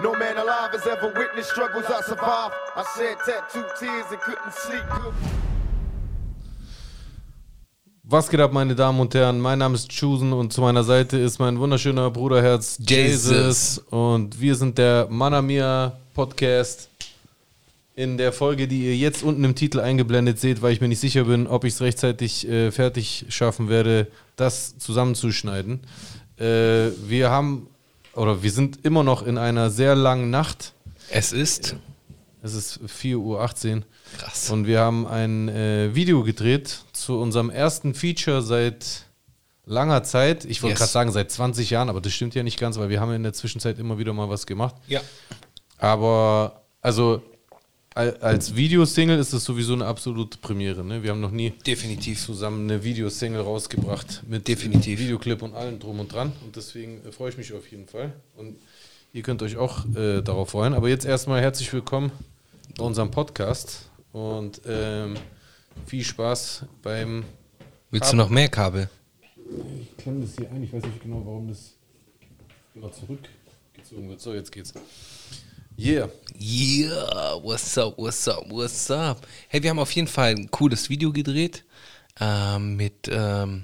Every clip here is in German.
No man alive has ever witnessed struggles I survived. I shed tattooed tears and couldn't sleep. Was geht ab, meine Damen und Herren? Mein Name ist Chusen und zu meiner Seite ist mein wunderschöner Bruderherz Jesus. Jesus. Und wir sind der Manamia Podcast. In der Folge, die ihr jetzt unten im Titel eingeblendet seht, weil ich mir nicht sicher bin, ob ich es rechtzeitig äh, fertig schaffen werde, das zusammenzuschneiden. Äh, wir haben, oder wir sind immer noch in einer sehr langen Nacht. Es ist Es ist 4.18 Uhr. krass. Und wir haben ein äh, Video gedreht zu unserem ersten Feature seit langer Zeit. Ich wollte Yes. gerade sagen seit 20 Jahren, aber das stimmt ja nicht ganz, weil wir haben in der Zwischenzeit immer wieder mal was gemacht. ja. Aber also al- als Videosingle ist das sowieso eine absolute Premiere. Ne? Wir haben noch nie Definitiv. zusammen eine Videosingle rausgebracht mit Definitiv. Videoclip und allem drum und dran. Und deswegen äh, freue ich mich auf jeden Fall. Und ihr könnt euch auch äh, darauf freuen. Aber jetzt erstmal herzlich willkommen bei unserem Podcast und ähm, viel Spaß beim. Willst du noch mehr Kabel? Ich klemme das hier ein. Ich weiß nicht genau, warum das immer zurückgezogen wird. So, jetzt geht's. Yeah. Yeah, what's up, what's up, what's up? Hey, wir haben auf jeden Fall ein cooles Video gedreht. Ähm, mit, ähm,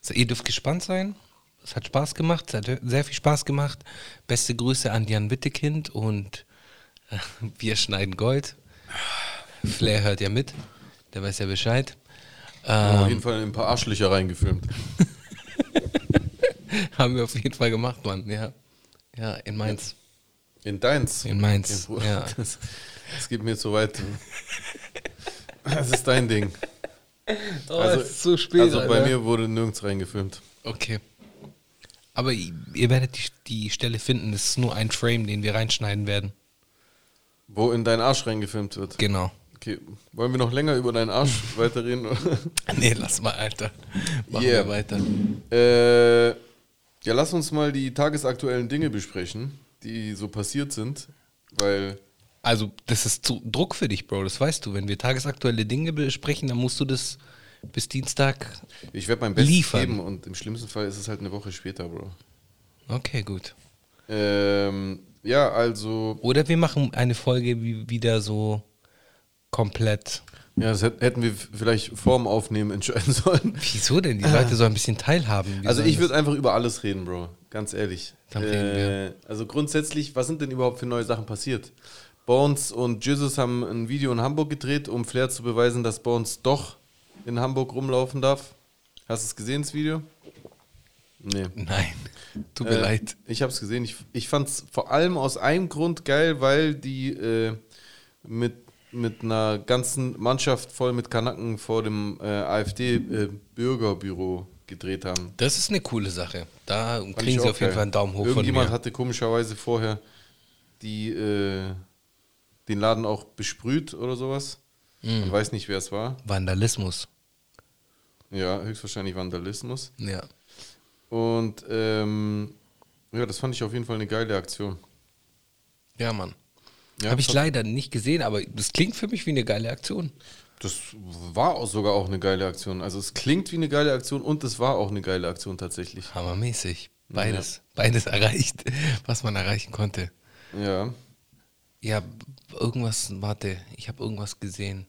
so, ihr dürft gespannt sein. Es hat Spaß gemacht, es hat sehr viel Spaß gemacht. Beste Grüße an Jan Wittekind und äh, wir schneiden Gold. Flair hört ja mit, der weiß ja Bescheid. Haben auf Ähm, jeden Fall ein paar Arschlöcher reingefilmt. haben wir auf jeden Fall gemacht, Mann. Ja, ja in Mainz. In deins. In Mainz, Okay, ja. Das, das geht mir zu weit. Das ist dein Ding. Oh, es ist so spät, also bei Alter. mir wurde nirgends reingefilmt. Okay. Aber i- ihr werdet die, die Stelle finden. Das ist nur ein Frame, den wir reinschneiden werden. Wo in deinen Arsch reingefilmt wird. Genau. Okay, wollen wir noch länger über deinen Arsch weiterreden? Nee, lass mal, Alter. Machen Yeah. wir weiter. äh, ja, lass uns mal die tagesaktuellen Dinge besprechen, die so passiert sind, weil Also, das ist zu Druck für dich, Bro. Das weißt du. Wenn wir tagesaktuelle Dinge besprechen, dann musst du das bis Dienstag. ich werde mein Bestes Liefern. geben und im schlimmsten Fall ist es halt eine Woche später, Bro. Okay, gut. Ähm, ja, also, Oder wir machen eine Folge wie wieder so komplett. ja, das hätt- hätten wir vielleicht vorm Aufnehmen entscheiden sollen. Wieso denn? Die Leute sollen ein bisschen teilhaben. Wir Also ich würde einfach über alles reden, Bro. Ganz ehrlich. Wir. Also grundsätzlich, was sind denn überhaupt für neue Sachen passiert? Bones und Jesus haben ein Video in Hamburg gedreht, um Flair zu beweisen, dass Bones doch in Hamburg rumlaufen darf. Hast du es gesehen, das Video? Nee. Nein. Tut mir Äh, leid. Ich habe es gesehen. Ich, ich fand es vor allem aus einem Grund geil, weil die äh, mit, mit einer ganzen Mannschaft voll mit Kanaken vor dem äh, AfD-Bürgerbüro gedreht haben. Das ist eine coole Sache. Da Fand kriegen sie auf jeden geil. Fall einen Daumen hoch von Irgendjemand mir. hatte komischerweise vorher die, äh, den Laden auch besprüht oder sowas. Mhm. Man weiß nicht, wer es war. Vandalismus. Ja, höchstwahrscheinlich Vandalismus. Ja. Und ähm, ja, das fand ich auf jeden Fall eine geile Aktion. Ja, Mann. Ja, Habe ich leider nicht gesehen, aber das klingt für mich wie eine geile Aktion. Das war auch sogar auch eine geile Aktion. Also es klingt wie eine geile Aktion und es war auch eine geile Aktion tatsächlich. Hammermäßig. Beides. Beides erreicht, was man erreichen konnte. Ja. Ja, irgendwas, warte, ich habe irgendwas gesehen.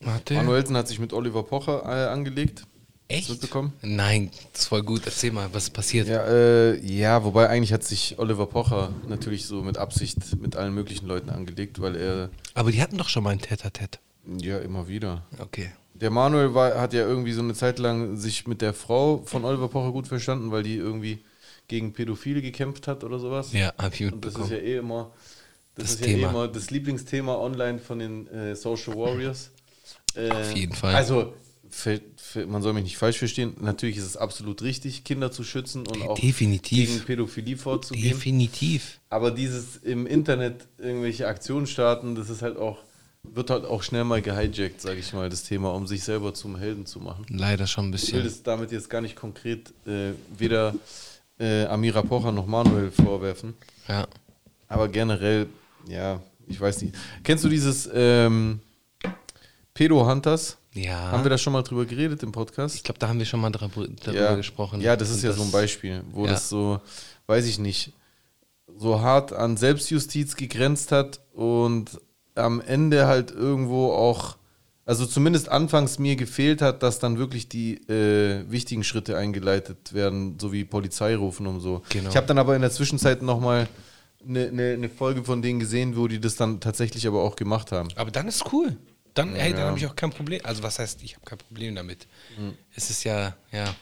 Warte. Manuelsen hat sich mit Oliver Pocher äh, angelegt. Echt? mitbekommen? Nein, das ist voll gut. Erzähl mal, was ist passiert? Ja, äh, ja, wobei eigentlich hat sich Oliver Pocher natürlich so mit Absicht mit allen möglichen Leuten angelegt, weil er Aber die hatten doch schon mal ein Tete-a-Tete. ja immer wieder. Okay. Der Manuel war, hat ja irgendwie so eine Zeit lang sich mit der Frau von Oliver Pocher gut verstanden, weil die irgendwie gegen Pädophile gekämpft hat oder sowas. Ja, hab ich Und das ist ja eh immer das, Das ist ja eh Thema. immer das Lieblingsthema online von den äh, Social Warriors. Äh, Auf jeden Fall. Also für, man soll mich nicht falsch verstehen. Natürlich ist es absolut richtig, Kinder zu schützen und auch Definitiv. gegen Pädophilie vorzugehen. Definitiv. Aber dieses im Internet irgendwelche Aktionen starten, das ist halt auch, wird halt auch schnell mal gehijackt, sage ich mal, das Thema, um sich selber zum Helden zu machen. Leider schon ein Ich will bisschen. das damit jetzt gar nicht konkret äh, weder äh, Amira Pocher noch Manuel vorwerfen. Ja. Aber generell, ja, ich weiß nicht. Kennst du dieses ähm, Pedo Hunters? Ja. Haben wir da schon mal drüber geredet im Podcast? ich glaube, da haben wir schon mal darüber, darüber gesprochen. Ja, das ist Und ja so ein Beispiel, wo ja. das so, weiß ich nicht, so hart an Selbstjustiz gegrenzt hat und am Ende halt irgendwo auch, also zumindest anfangs mir gefehlt hat, dass dann wirklich die äh, wichtigen Schritte eingeleitet werden, so wie Polizei rufen und so. Genau. Ich habe dann aber in der Zwischenzeit nochmal eine ne, ne Folge von denen gesehen, wo die das dann tatsächlich aber auch gemacht haben. Aber dann ist cool. Dann, hey, dann habe ich auch kein Problem. Also was heißt, ich habe kein Problem damit. Es ist ja, ja.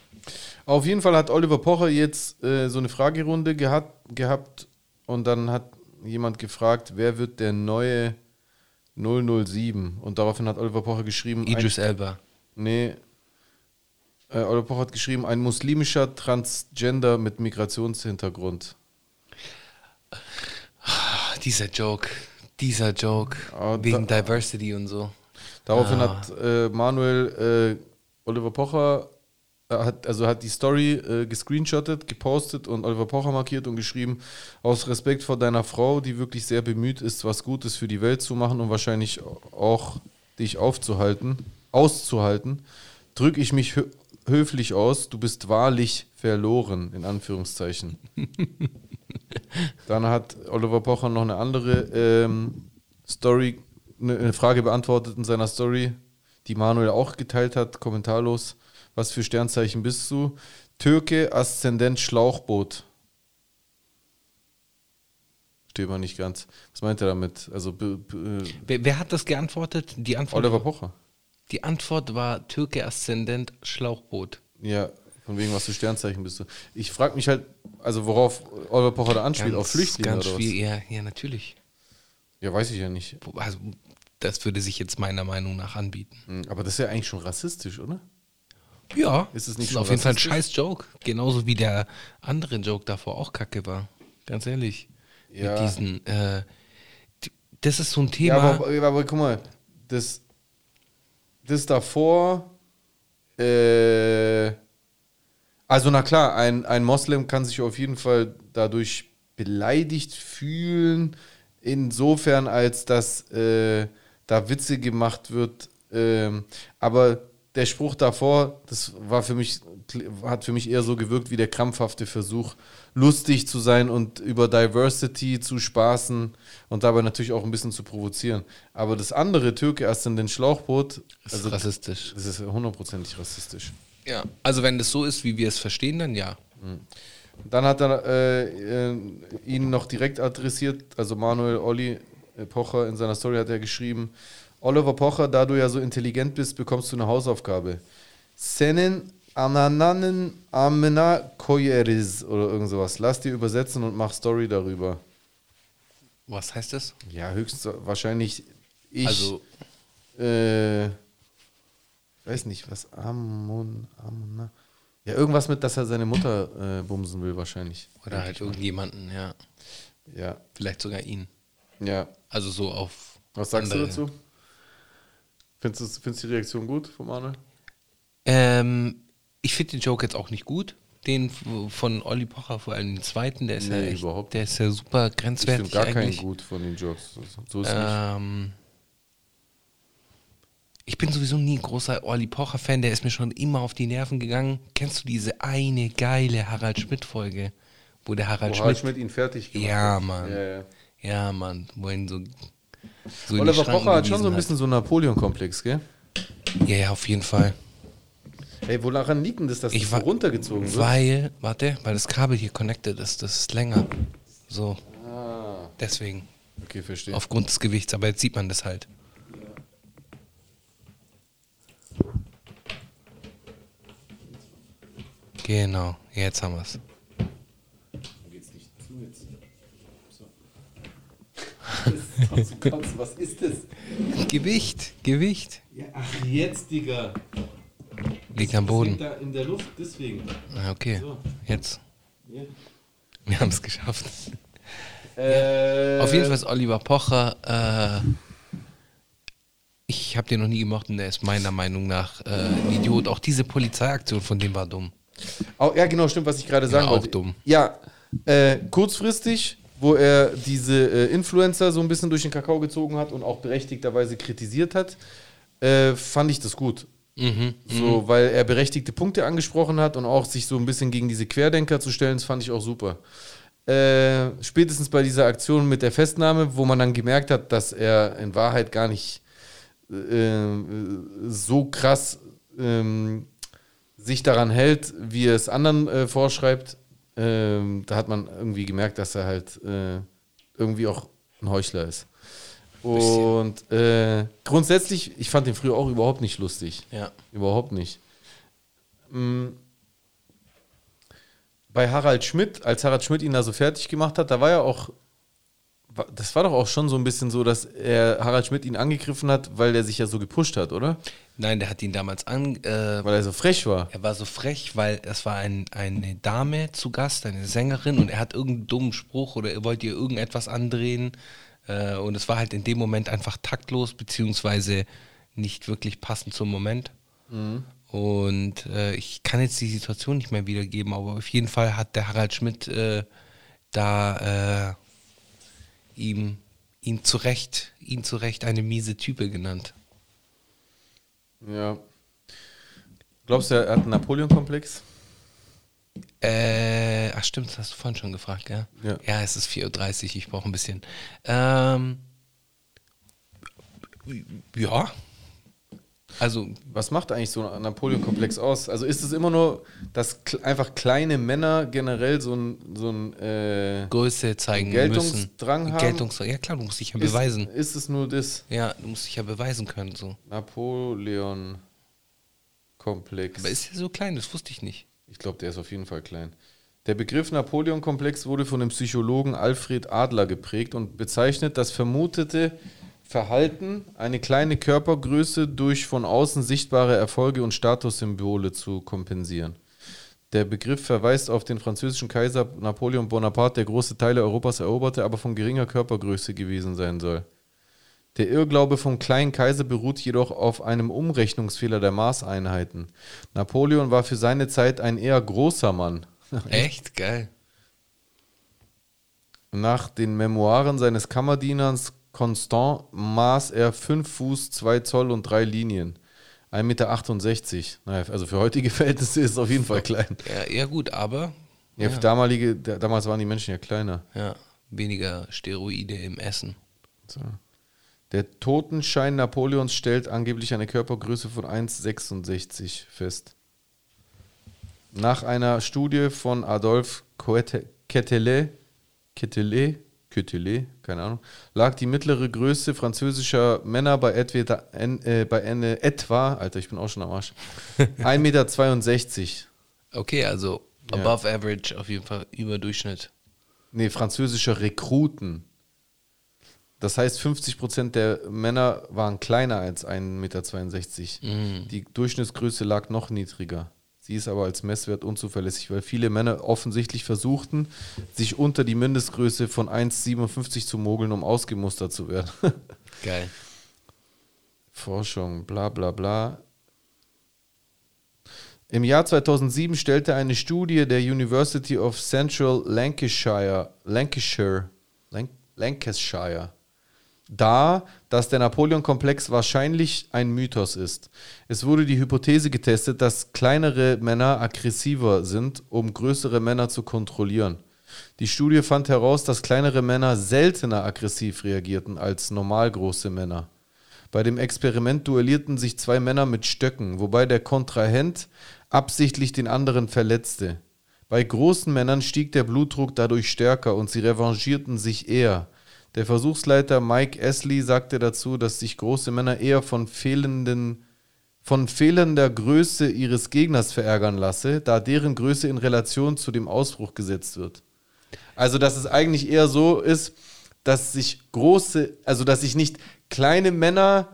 Auf jeden Fall hat Oliver Pocher jetzt äh, so eine Fragerunde gehat, gehabt und dann hat jemand gefragt, wer wird der neue 007? Und daraufhin hat Oliver Pocher geschrieben, Idris ein, Elba. nee, äh, Oliver Pocher hat geschrieben, ein muslimischer Transgender mit Migrationshintergrund. Ah, dieser Joke. Dieser Joke. Ah, wegen da- Diversity und so. Daraufhin Ah. hat äh, Manuel äh, Oliver Pocher äh, hat, also hat die Story äh, gescreenshottet, gepostet und Oliver Pocher markiert und geschrieben, aus Respekt vor deiner Frau, die wirklich sehr bemüht ist, was Gutes für die Welt zu machen und wahrscheinlich auch dich aufzuhalten, auszuhalten, drücke ich mich hö höflich aus, du bist wahrlich verloren, in Anführungszeichen. Dann hat Oliver Pocher noch eine andere ähm, Story, eine, Frage beantwortet in seiner Story, die Manuel auch geteilt hat, kommentarlos. Was für Sternzeichen bist du? Türke, Aszendent, Schlauchboot. Steht mal nicht ganz. Was meint er damit? Also be- Wer, wer hat das geantwortet? Die Antwort, Oliver Pocher. die Antwort war Türke Aszendent Schlauchboot. Ja, von wegen was für Sternzeichen bist du. Ich frage mich halt, also worauf Oliver Pocher da anspielt, auf Flüchtlinge ganz oder was? Ja, ja, natürlich. Ja, weiß ich ja nicht. Also, das würde sich jetzt meiner Meinung nach anbieten. Hm, Aber das ist ja eigentlich schon rassistisch, oder? Ja, Ist es das nicht ist schon auf jeden Fall ein scheiß Joke. Genauso wie der andere Joke davor auch kacke war. Ganz ehrlich. Ja. Mit diesen, äh, das ist so ein Ja, Thema. aber, aber, aber guck mal, das, das davor, äh, also na klar, ein, ein Moslem kann sich auf jeden Fall dadurch beleidigt fühlen, insofern als dass äh, da Witze gemacht wird, ähm, aber der Spruch davor, das war für mich, hat für mich eher so gewirkt wie der krampfhafte Versuch, lustig zu sein und über Diversity zu spaßen und dabei natürlich auch ein bisschen zu provozieren. Aber das andere, Türke erst in den Schlauchboot, ist also rassistisch. das ist hundertprozentig rassistisch. Ja. Also wenn das so ist, wie wir es verstehen, dann ja. Dann hat er äh, äh, ihn noch direkt adressiert, also Manuel Olli äh, Pocher in seiner Story hat er geschrieben, Oliver Pocher, da du ja so intelligent bist, bekommst du eine Hausaufgabe. Senin anananen amena koyeriz oder irgend sowas. Lass dir übersetzen und mach Story darüber. Was heißt das? Ja, höchstwahrscheinlich ich. Also, äh, weiß nicht, was Amon, Amona. Ja, irgendwas mit, dass er seine Mutter äh, bumsen will, wahrscheinlich. oder halt irgendjemanden, ja. Ja, Vielleicht sogar ihn. ja. Also so auf. Was sagst andere- du dazu? Findest du findest die Reaktion gut von Manuel? Ähm, ich finde den Joke jetzt auch nicht gut. Den von Olli Pocher, vor allem den zweiten, der ist ja Nee, echt, überhaupt der ist ja super Ich grenzwertig finde gar keinen eigentlich. gut von den Jokes. So- ist es nicht. Ich bin sowieso nie ein großer Olli Pocher-Fan, der ist mir schon immer auf die Nerven gegangen. Kennst du diese eine geile Harald Schmidt-Folge, wo der Harald Wo Harald Schmidt. Schmidt ihn fertig gemacht Ja, hat. Mann. Ja, ja. Ja, Mann, wo ihn so. so Oliver Pocher hat schon so ein bisschen so einen Napoleon-Komplex, gell? Hat. Ja, ja, auf jeden Fall. Ey, woran liegt denn das, dass Ich das so runtergezogen wird? Weil, warte, weil das Kabel hier connected ist, das ist länger. So, Ah, deswegen. okay, verstehe. Aufgrund des Gewichts, aber jetzt sieht man das halt. Genau, jetzt haben wir es. So. Was ist das? Gewicht, Gewicht. Ja, ach, jetzt, Digga. Liegt am Boden. da in der Luft, deswegen. Ah, Okay, So. jetzt. Ja. Wir haben es geschafft. Äh, Auf jeden Fall ist Oliver Pocher, äh, ich habe den noch nie gemocht und der ist meiner Meinung nach äh, ein Idiot. Auch diese Polizeiaktion von dem war dumm. Auch, ja, genau, stimmt, was ich gerade sagen auch wollte. dumm. Ja, äh, kurzfristig, wo er diese äh, Influencer so ein bisschen durch den Kakao gezogen hat und auch berechtigterweise kritisiert hat. äh, fand ich das gut. So, weil er berechtigte Punkte angesprochen hat und auch sich so ein bisschen gegen diese Querdenker zu stellen, das fand ich auch super. Äh, spätestens bei dieser Aktion mit der Festnahme, wo man dann gemerkt hat, dass er in Wahrheit gar nicht äh, so krass ähm, sich daran hält, wie er es anderen äh, vorschreibt, ähm, da hat man irgendwie gemerkt, dass er halt äh, irgendwie auch ein Heuchler ist. Und äh, grundsätzlich, ich fand den früher auch überhaupt nicht lustig. Ja. Überhaupt nicht. Mm. Bei Harald Schmidt, als Harald Schmidt ihn da so fertig gemacht hat, da war ja auch, das war doch auch schon so ein bisschen so, dass er Harald Schmidt ihn angegriffen hat, weil er sich ja so gepusht hat, oder? Nein, der hat ihn damals an. Äh, Weil er so frech war. er war so frech, weil es war ein, eine Dame zu Gast, eine Sängerin, und er hat irgendeinen dummen Spruch oder er wollte ihr irgendetwas andrehen. Äh, und es war halt in dem Moment einfach taktlos, beziehungsweise nicht wirklich passend zum Moment. Und äh, ich kann jetzt die Situation nicht mehr wiedergeben, aber auf jeden Fall hat der Harald Schmidt äh, da äh, ihm, ihm zu Recht, ihn zu Recht eine miese Type genannt. Ja. Glaubst du, er hat einen Napoleon-Komplex? Äh, ach stimmt, das hast du vorhin schon gefragt, gell? Ja. Ja, es ist 4.30 Uhr, ich brauche ein bisschen. Ähm, ja. Also, Was macht eigentlich so ein Napoleon-Komplex aus? Also ist es immer nur, dass einfach kleine Männer generell so ein, so ein äh, Größe zeigen Geltungsdrang müssen. haben? Geltungsdrang, ja klar, du musst dich ja ist, beweisen. ist es nur das Ja, du musst dich ja beweisen können, so. Napoleon-Komplex? Aber ist ja so klein, das wusste ich nicht. Ich glaube, der ist auf jeden Fall klein. Der Begriff Napoleon-Komplex wurde von dem Psychologen Alfred Adler geprägt und bezeichnet das vermutete Verhalten, eine kleine Körpergröße durch von außen sichtbare Erfolge und Statussymbole zu kompensieren. Der Begriff verweist auf den französischen Kaiser Napoleon Bonaparte, der große Teile Europas eroberte, aber von geringer Körpergröße gewesen sein soll. Der Irrglaube vom kleinen Kaiser beruht jedoch auf einem Umrechnungsfehler der Maßeinheiten. Napoleon war für seine Zeit ein eher großer Mann. Echt? Geil. Nach den Memoiren seines Kammerdieners Constant maß er 5 Fuß, 2 Zoll und 3 Linien. 1,68 Meter. Naja, also für heutige Verhältnisse ist es auf jeden Fall klein. Ja, ja gut, aber Ja, für damalige, da- damals waren die Menschen ja kleiner. ja, weniger Steroide im Essen. So. Der Totenschein Napoleons stellt angeblich eine Körpergröße von 1,66 fest. Nach einer Studie von Adolphe Quetelet, Quetelet, Quetelet, keine Ahnung, lag die mittlere Größe französischer Männer bei etwa, äh, bei eine, etwa, Alter, ich bin auch schon am Arsch, 1,62 Meter. Okay, also Ja. above average, auf jeden Fall über Durchschnitt. Nee, französischer Rekruten. Das heißt, 50% der Männer waren kleiner als 1,62 Meter. Die Durchschnittsgröße lag noch niedriger. Sie ist aber als Messwert unzuverlässig, weil viele Männer offensichtlich versuchten, sich unter die Mindestgröße von 1,57 zu mogeln, um ausgemustert zu werden. Geil. Forschung, bla bla bla. Im Jahr 2007 stellte eine Studie der University of Central Lancashire, Lancashire, Lanc Lancashire dar, dass der Napoleon-Komplex wahrscheinlich ein Mythos ist. Es wurde die Hypothese getestet, dass kleinere Männer aggressiver sind, um größere Männer zu kontrollieren. Die Studie fand heraus, dass kleinere Männer seltener aggressiv reagierten als normal große Männer. Bei dem Experiment duellierten sich zwei Männer mit Stöcken, wobei der Kontrahent absichtlich den anderen verletzte. Bei großen Männern stieg der Blutdruck dadurch stärker und sie revanchierten sich eher. Der Versuchsleiter Mike Ashley sagte dazu, dass sich große Männer eher von fehlenden von fehlender Größe ihres Gegners verärgern lasse, da deren Größe in Relation zu dem Ausbruch gesetzt wird. Also, dass es eigentlich eher so ist, dass sich große, also dass sich nicht kleine Männer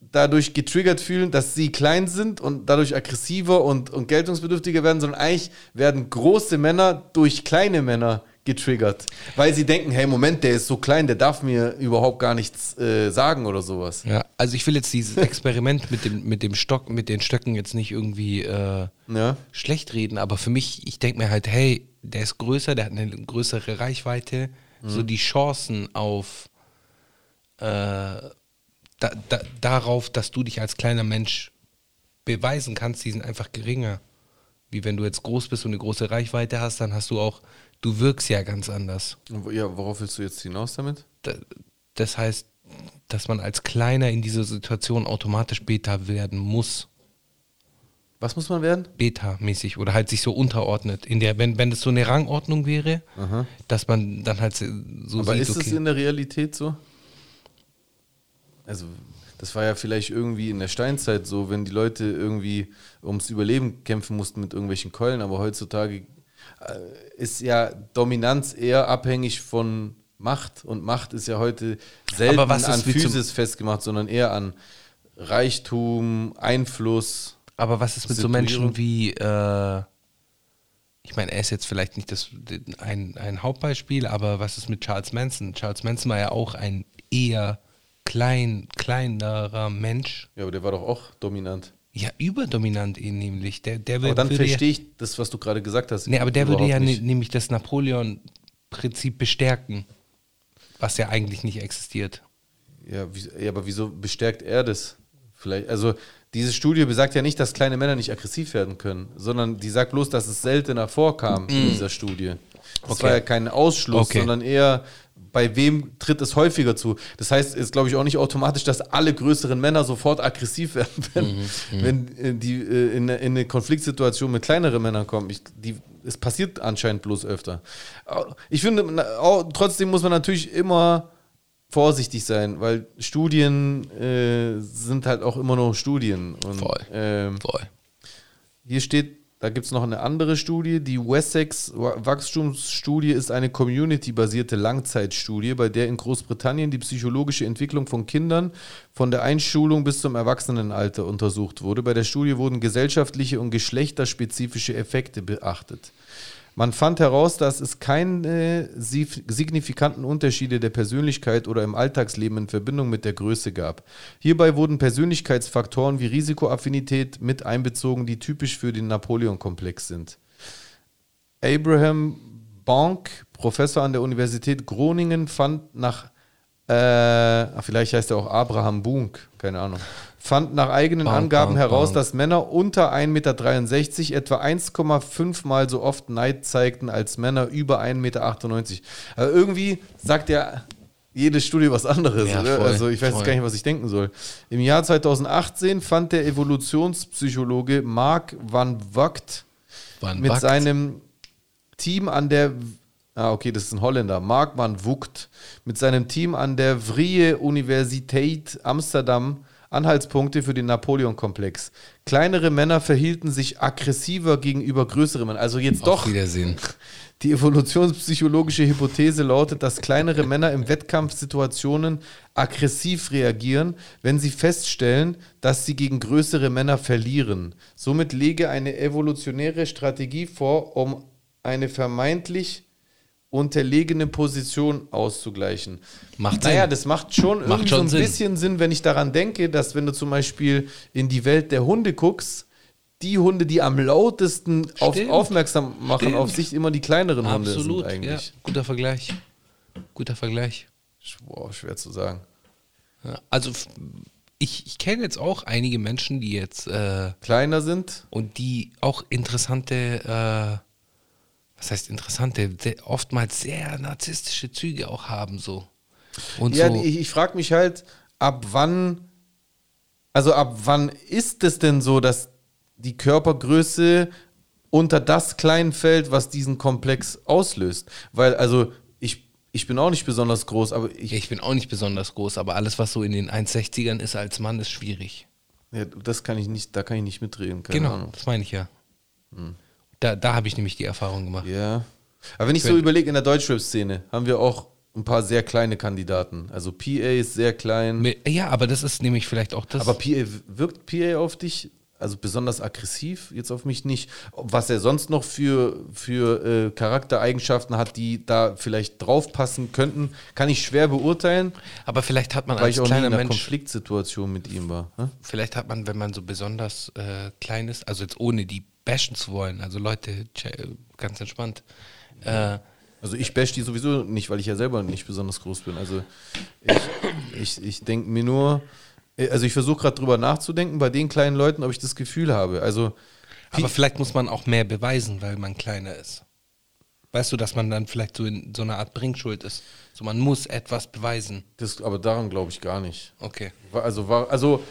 dadurch getriggert fühlen, dass sie klein sind und dadurch aggressiver und, und geltungsbedürftiger werden, sondern eigentlich werden große Männer durch kleine Männer getriggert. Weil sie denken, hey, Moment, der ist so klein, der darf mir überhaupt gar nichts äh, sagen oder sowas. Ja, also ich will jetzt dieses Experiment mit dem, mit dem Stock, mit den Stöcken jetzt nicht irgendwie äh, Ja. schlecht reden, aber für mich, ich denke mir halt, hey, der ist größer, der hat eine größere Reichweite, so die Chancen auf äh, da, da, darauf, dass du dich als kleiner Mensch beweisen kannst, die sind einfach geringer. Wie wenn du jetzt groß bist und eine große Reichweite hast, dann hast du auch, du wirkst ja ganz anders. Ja, worauf willst du jetzt hinaus damit? Da- Das heißt, dass man als Kleiner in dieser Situation automatisch Beta werden muss. Was muss man werden? Beta-mäßig oder halt sich so unterordnet. In der, wenn, wenn das so eine Rangordnung wäre, dass man dann halt so Aber sieht, ist es okay. in der Realität so? Also, das war ja vielleicht irgendwie in der Steinzeit so, wenn die Leute irgendwie ums Überleben kämpfen mussten mit irgendwelchen Keulen, aber heutzutage ist ja Dominanz eher abhängig von Macht und Macht ist ja heute selten an Physis festgemacht, sondern eher an Reichtum, Einfluss. Aber was ist mit so? Menschen wie, äh, ich meine, er ist jetzt vielleicht nicht das, ein, ein Hauptbeispiel, aber was ist mit Charles Manson? Charles Manson war ja auch ein eher klein, kleinerer Mensch. Ja, aber der war doch auch dominant. Ja, überdominant ihn nämlich. Der, der Aber dann verstehe ich das, was du gerade gesagt hast. Nee, aber der würde ja ne- nicht. nämlich das Napoleon-Prinzip bestärken, was ja eigentlich nicht existiert. Ja, wie, ja, aber wieso bestärkt er das? Vielleicht, also diese Studie besagt ja nicht, dass kleine Männer nicht aggressiv werden können, sondern die sagt bloß, dass es seltener vorkam in dieser Studie. Das. Okay. war ja kein Ausschluss, Okay. sondern eher, bei wem tritt es häufiger zu. Das heißt, es ist, glaube ich, auch nicht automatisch, dass alle größeren Männer sofort aggressiv werden, wenn, Mhm, wenn äh, die äh, in, eine- in eine Konfliktsituation mit kleineren Männern kommen. Ich, die, es passiert anscheinend bloß öfter. Ich finde, trotzdem muss man natürlich immer vorsichtig sein, weil Studien äh, sind halt auch immer noch Studien. Und, Voll. Ähm, Voll. hier steht, da gibt es noch eine andere Studie. Die Wessex Wachstumsstudie ist eine community-basierte Langzeitstudie, bei der in Großbritannien die psychologische Entwicklung von Kindern von der Einschulung bis zum Erwachsenenalter untersucht wurde. Bei der Studie wurden gesellschaftliche und geschlechterspezifische Effekte beachtet. Man fand heraus, dass es keine signifikanten Unterschiede der Persönlichkeit oder im Alltagsleben in Verbindung mit der Größe gab. Hierbei wurden Persönlichkeitsfaktoren wie Risikoaffinität mit einbezogen, die typisch für den Napoleon-Komplex sind. Abraham Bonk, Professor an der Universität Groningen, fand nach, äh, vielleicht heißt er auch Abraham Bunk, keine Ahnung, fand nach eigenen Bonk, Angaben Bonk, heraus, Bonk. dass Männer unter 1,63 Meter etwa 1,5 Mal so oft Neid zeigten als Männer über 1,98 Meter. Also irgendwie sagt ja jede Studie was anderes. Ja, oder? voll, also ich weiß voll. jetzt gar nicht, was ich denken soll. Im Jahr 2018 fand der Evolutionspsychologe Mark van Vogt Wann mit wackt? seinem Team an der Ah, okay, das ist ein Holländer. Mark van Vogt mit seinem Team an der Vrije Universiteit Amsterdam Anhaltspunkte für den Napoleon-Komplex. Kleinere Männer verhielten sich aggressiver gegenüber größeren Männern. Also jetzt Auf doch. Wiedersehen. Die evolutionspsychologische Hypothese lautet, dass kleinere Männer in Wettkampfsituationen aggressiv reagieren, wenn sie feststellen, dass sie gegen größere Männer verlieren. Somit lege eine evolutionäre Strategie vor, um eine vermeintlich unterlegene Position auszugleichen. Macht naja, Sinn. das macht schon Macht irgendwie schon so ein Sinn. bisschen Sinn, wenn ich daran denke, dass wenn du zum Beispiel in die Welt der Hunde guckst, die Hunde, die am lautesten auf, Stimmt. aufmerksam machen Stimmt. auf sich, immer die kleineren Hunde Absolut, sind ja. eigentlich. Guter Vergleich. Guter Vergleich. Boah, schwer zu sagen. Ja, also ich, ich kenne jetzt auch einige Menschen, die jetzt äh, Kleiner sind, und die auch interessante, äh, was heißt interessante, oftmals sehr narzisstische Züge auch haben so. Und ja, so. ich, ich frage mich halt, ab wann, also ab wann ist es denn so, dass die Körpergröße unter das klein fällt, was diesen Komplex auslöst? Weil, also, ich, ich bin auch nicht besonders groß, aber ich, ich bin auch nicht besonders groß, aber alles, was so in den 1,60ern ist als Mann, ist schwierig. ja, das kann ich nicht, da kann ich nicht mitreden. Genau, Ahnung. das meine ich ja. Da, da habe ich nämlich die Erfahrung gemacht. Ja. Aber wenn ich so überlege, in der Deutschrap-Szene haben wir auch ein paar sehr kleine Kandidaten. Also PA ist sehr klein. Ja, aber das ist nämlich vielleicht auch das. Aber PA, wirkt PA auf dich? Also besonders aggressiv, jetzt auf mich nicht. Was er sonst noch für, für äh, Charaktereigenschaften hat, die da vielleicht draufpassen könnten, kann ich schwer beurteilen, aber vielleicht hat man weil als ich auch nie in kleiner einer Mensch Konfliktsituation mit ihm war. Hä? Vielleicht hat man, wenn man so besonders äh, klein ist, also jetzt ohne die bashen zu wollen, also Leute, ganz entspannt. Äh, Also ich bash die sowieso nicht, weil ich ja selber nicht besonders groß bin. Also ich, ich, ich denke mir nur, Also ich versuche gerade drüber nachzudenken, bei den kleinen Leuten, ob ich das Gefühl habe. Also Aber vielleicht muss man auch mehr beweisen, weil man kleiner ist. Weißt du, dass man dann vielleicht so in so einer Art Bringschuld ist. So, man muss etwas beweisen. das, aber daran glaube ich gar nicht. Okay. Also, also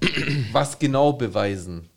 was genau beweisen?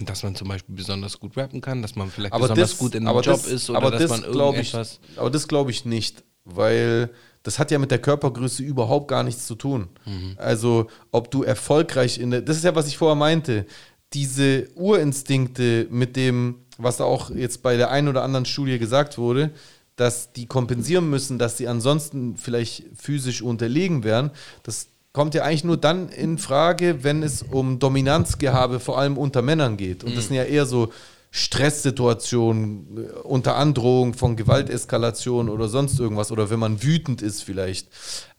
Dass man zum Beispiel besonders gut rappen kann, dass man vielleicht Aber besonders das, gut in einem Job das, ist oder aber dass das man glaube ich, irgendetwas. aber das glaube ich nicht, weil das hat ja mit der Körpergröße überhaupt gar nichts zu tun. Mhm. Also ob du erfolgreich in der, das ist ja was ich vorher meinte, diese Urinstinkte mit dem, was auch jetzt bei der einen oder anderen Studie gesagt wurde, dass die kompensieren müssen, dass sie ansonsten vielleicht physisch unterlegen wären, das kommt ja eigentlich nur dann in Frage, wenn es um Dominanzgehabe vor allem unter Männern geht. Und das sind ja eher so Stresssituationen, äh, unter Androhung von Gewalteskalation oder sonst irgendwas oder wenn man wütend ist vielleicht.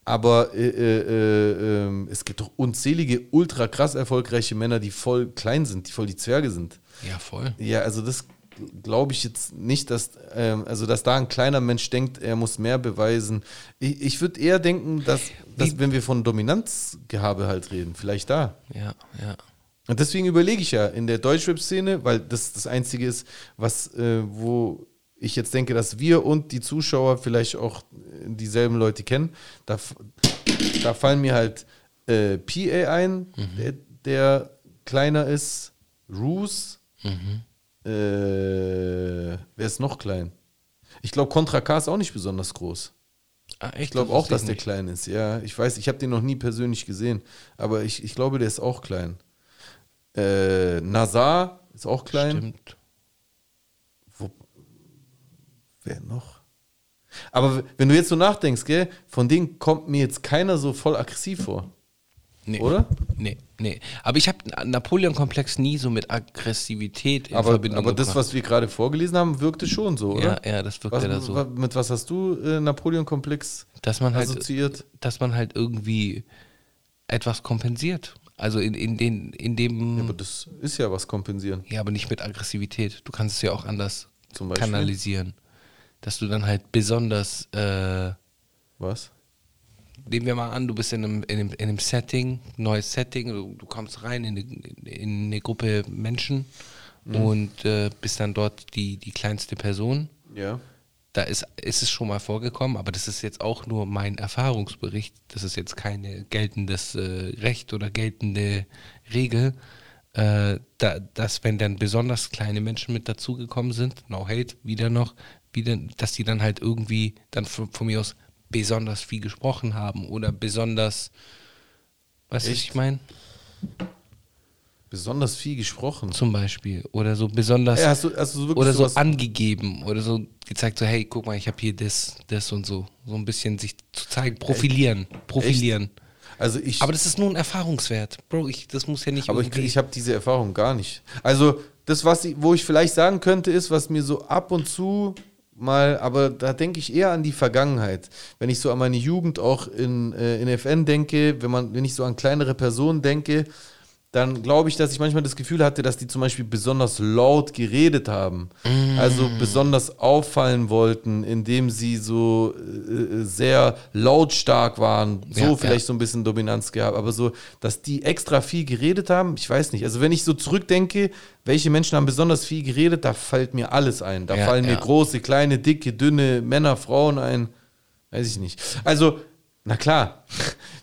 Aber äh, äh, äh, es gibt doch unzählige ultra krass erfolgreiche Männer, die voll klein sind, die voll die Zwerge sind. Ja, voll. Ja, also das glaube ich jetzt nicht, dass, ähm, also dass da ein kleiner Mensch denkt, er muss mehr beweisen. Ich, ich würde eher denken, dass, dass wenn wir von Dominanzgehabe halt reden, vielleicht da. Ja, ja. Und deswegen überlege ich ja in der Deutschrap-Szene, weil das das Einzige ist, was, äh, wo ich jetzt denke, dass wir und die Zuschauer vielleicht auch dieselben Leute kennen, da, da fallen mir halt äh, PA ein, der, der kleiner ist, Roos, äh, wer ist noch klein? Ich glaube, Contra K ist auch nicht besonders groß. Ah, echt? Ich glaube Das auch, dass der nicht. klein ist. Ja, ich weiß, ich habe den noch nie persönlich gesehen, aber ich, ich glaube, der ist auch klein. Äh, Nazar ist auch klein. Stimmt. Wo, wer noch? Aber wenn du jetzt so nachdenkst, gell, von denen kommt mir jetzt keiner so voll aggressiv vor. Nee. Oder? Nee, nee. Aber ich habe Napoleon-Komplex nie so mit Aggressivität in Aber, Verbindung aber das, gebracht. was wir gerade vorgelesen haben, wirkte schon so, oder? Ja, ja, das wirkte Was, da so. Mit was hast du äh, Napoleon-Komplex dass man halt, assoziiert? dass man halt irgendwie etwas kompensiert. Also in, in, den, in dem. Ja, aber das ist ja was kompensieren. Ja, aber nicht mit Aggressivität. Du kannst es ja auch anders kanalisieren. Dass du dann halt besonders, äh, Was? Nehmen wir mal an, du bist in einem, in einem, in einem Setting, neues Setting, du, du kommst rein in eine, in eine Gruppe Menschen Mhm. und äh, bist dann dort die, die kleinste Person. Ja. Da ist, ist es schon mal vorgekommen, aber das ist jetzt auch nur mein Erfahrungsbericht. Das ist jetzt keine geltendes äh, Recht oder geltende Regel. Äh, da, dass wenn dann besonders kleine Menschen mit dazugekommen sind, no hate, wieder noch, wieder, dass die dann halt irgendwie dann von, von mir aus besonders viel gesprochen haben oder besonders, weißt du, was Echt? ich meine? Besonders viel gesprochen. Zum Beispiel. Oder so besonders. Ja, hast du, hast du oder so angegeben oder so gezeigt, so hey, guck mal, ich habe hier das, das und so. So ein bisschen sich zu zeigen, profilieren, profilieren. Also ich, Aber das ist nur ein Erfahrungswert. Bro, ich, das muss ja nicht aber ich, irgendwie... ich habe diese Erfahrung gar nicht. Also das, was ich, wo ich vielleicht sagen könnte, ist, was mir so ab und zu mal, aber da denke ich eher an die Vergangenheit. Wenn ich so an meine Jugend auch in, äh, in FN denke, wenn, man, wenn ich so an kleinere Personen denke, dann glaube ich, dass ich manchmal das Gefühl hatte, dass die zum Beispiel besonders laut geredet haben. Mm. Also besonders auffallen wollten, indem sie so äh, sehr lautstark waren. So Ja, vielleicht ja. so ein bisschen Dominanz gehabt. Aber so, dass die extra viel geredet haben, ich weiß nicht. Also wenn ich so zurückdenke, welche Menschen haben besonders viel geredet, da fällt mir alles ein. Da Ja, fallen mir große, kleine, dicke, dünne Männer, Frauen ein. Weiß ich nicht. Also, na klar,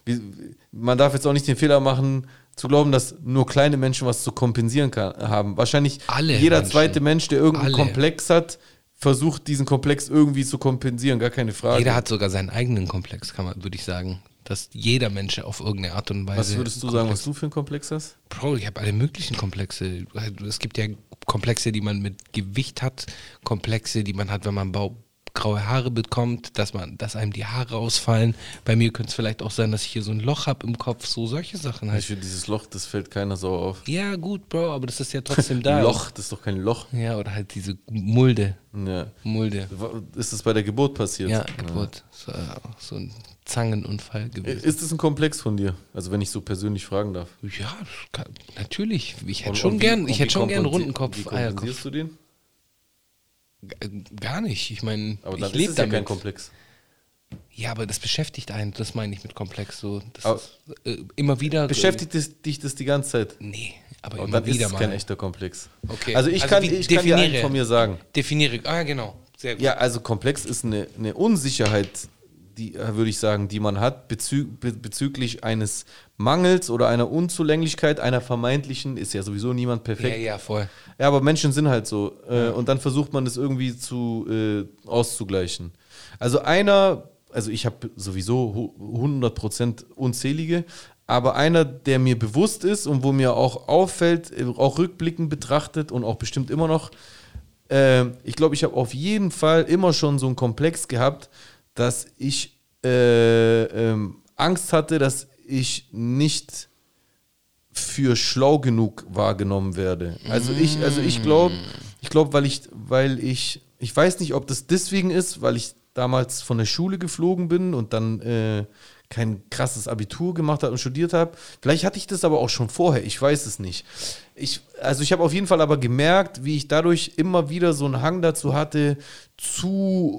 man darf jetzt auch nicht den Fehler machen, zu glauben, dass nur kleine Menschen was zu kompensieren kann, haben. Wahrscheinlich Alle jeder Menschen. zweite Mensch, der irgendeinen Alle. Komplex hat, versucht diesen Komplex irgendwie zu kompensieren, gar keine Frage. Jeder hat sogar seinen eigenen Komplex, kann man, würde ich sagen. Dass jeder Mensch auf irgendeine Art und Weise... was würdest du sagen, was du für einen Komplex hast? Bro, ich habe alle möglichen Komplexe. Es gibt ja Komplexe, die man mit Gewicht hat, Komplexe, die man hat, wenn man bau graue Haare bekommt, dass man, dass einem die Haare ausfallen. Bei mir könnte es vielleicht auch sein, dass ich hier so ein Loch habe im Kopf, so solche Sachen Ich halt. finde, dieses Loch, das fällt keiner so auf. Ja, gut, Bro, aber das ist ja trotzdem da. Loch, das ist doch kein Loch. Ja, oder halt diese Mulde. Ja. Mulde. Ist das bei der Geburt passiert? Ja, Geburt. So, so ein Zangenunfall gewesen. Ist das ein Komplex von dir? Also wenn ich so persönlich fragen darf. Ja, kann, natürlich. Ich hätte Und- schon und wie- gern, ich wie hätte schon gern kompensi- Rundenkopf, Wie Eierkopf. kompensierst du den? Gar nicht. Ich meine, Aber dann ich ist lebe es ja damit. kein Komplex. Ja, aber das beschäftigt einen, das meine ich mit komplex so. Ist, äh, immer wieder. Beschäftigt es, dich das die ganze Zeit? Nee, aber Und immer dann ist wieder es mal. kein echter Komplex. Okay. Also ich Also kann, ich kann dir einen definiere. von mir sagen. Definiere. Ah, genau. Sehr gut. Ja, also komplex ist eine, eine Unsicherheit, die, äh, würde ich sagen, die man hat bezü be bezüglich eines Mangels oder einer Unzulänglichkeit, einer vermeintlichen, ist ja sowieso niemand ja, perfekt. ja, voll. Ja, aber Menschen sind halt so. Äh, Und dann versucht man es irgendwie zu äh, auszugleichen. Also einer, also ich habe sowieso hu- 100% unzählige, aber einer, der mir bewusst ist und wo mir auch auffällt, äh, auch rückblickend betrachtet und auch bestimmt immer noch, äh, ich glaube, ich habe auf jeden Fall immer schon so einen Komplex gehabt, dass ich äh, ähm, Angst hatte, dass ich nicht für schlau genug wahrgenommen werde. Also ich, also ich glaube, ich glaube, weil ich, weil ich, ich weiß nicht, ob das deswegen ist, weil ich damals von der Schule geflogen bin und dann äh, kein krasses Abitur gemacht habe und studiert habe. Vielleicht hatte ich das aber auch schon vorher, ich weiß es nicht. Ich, also ich habe auf jeden Fall aber gemerkt, wie ich dadurch immer wieder so einen Hang dazu hatte, zu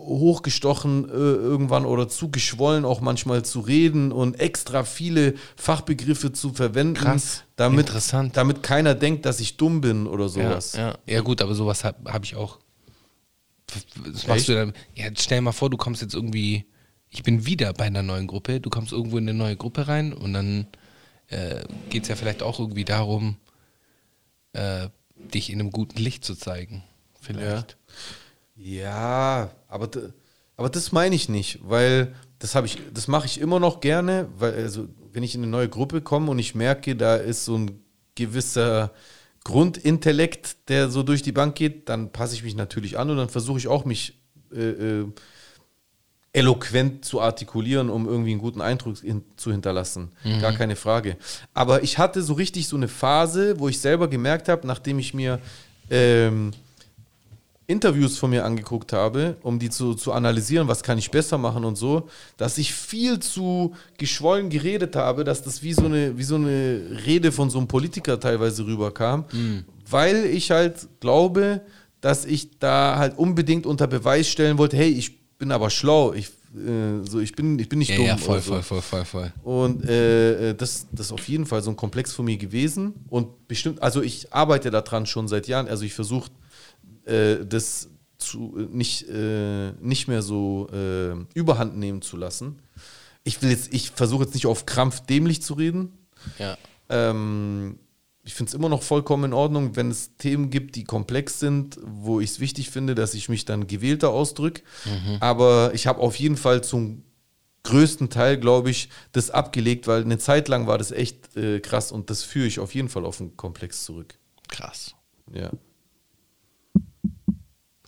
hochgestochen äh, irgendwann oder zu geschwollen auch manchmal zu reden und extra viele Fachbegriffe zu verwenden, Krass, damit, interessant. damit keiner denkt, dass ich dumm bin oder Ja, sowas. ja. ja, gut, aber sowas habe hab ich auch. Das machst du dann. Ja, stell dir mal vor, du kommst jetzt irgendwie. Ich bin wieder bei einer neuen Gruppe. Du kommst irgendwo in eine neue Gruppe rein und dann äh, geht es ja vielleicht auch irgendwie darum, äh, dich in einem guten Licht zu zeigen. Vielleicht. Ja, aber, d- aber das meine ich nicht, weil das habe ich, das mache ich immer noch gerne, weil also wenn ich in eine neue Gruppe komme und ich merke, da ist so ein gewisser Grundintellekt, der so durch die Bank geht, dann passe ich mich natürlich an und dann versuche ich auch mich äh, äh, eloquent zu artikulieren, um irgendwie einen guten Eindruck hin, zu hinterlassen. Gar keine Frage. Aber ich hatte so richtig so eine Phase, wo ich selber gemerkt habe, nachdem ich mir ähm, Interviews von mir angeguckt habe, um die zu, zu analysieren, was kann ich besser machen und so, dass ich viel zu geschwollen geredet habe, dass das wie so eine, wie so eine Rede von so einem Politiker teilweise rüberkam, weil ich halt glaube, dass ich da halt unbedingt unter Beweis stellen wollte, hey, ich bin aber schlau, ich, äh, so, ich, bin, ich bin nicht Ja, dumm. ja, voll, so. voll, voll, voll, voll. Und äh, äh, das, das ist auf jeden Fall so ein Komplex von mir gewesen. Und bestimmt, also ich arbeite daran schon seit Jahren. Also ich versuche äh, das zu, nicht, äh, nicht mehr so äh, überhand nehmen zu lassen. Ich will jetzt, ich versuche jetzt nicht auf Krampf dämlich zu reden. Ja. Ähm, ich finde es immer noch vollkommen in Ordnung, wenn es Themen gibt, die komplex sind, wo ich es wichtig finde, dass ich mich dann gewählter ausdrücke. Aber ich habe auf jeden Fall zum größten Teil, glaube ich, das abgelegt, weil eine Zeit lang war das echt äh, krass und das führe ich auf jeden Fall auf den Komplex zurück. Krass. Ja.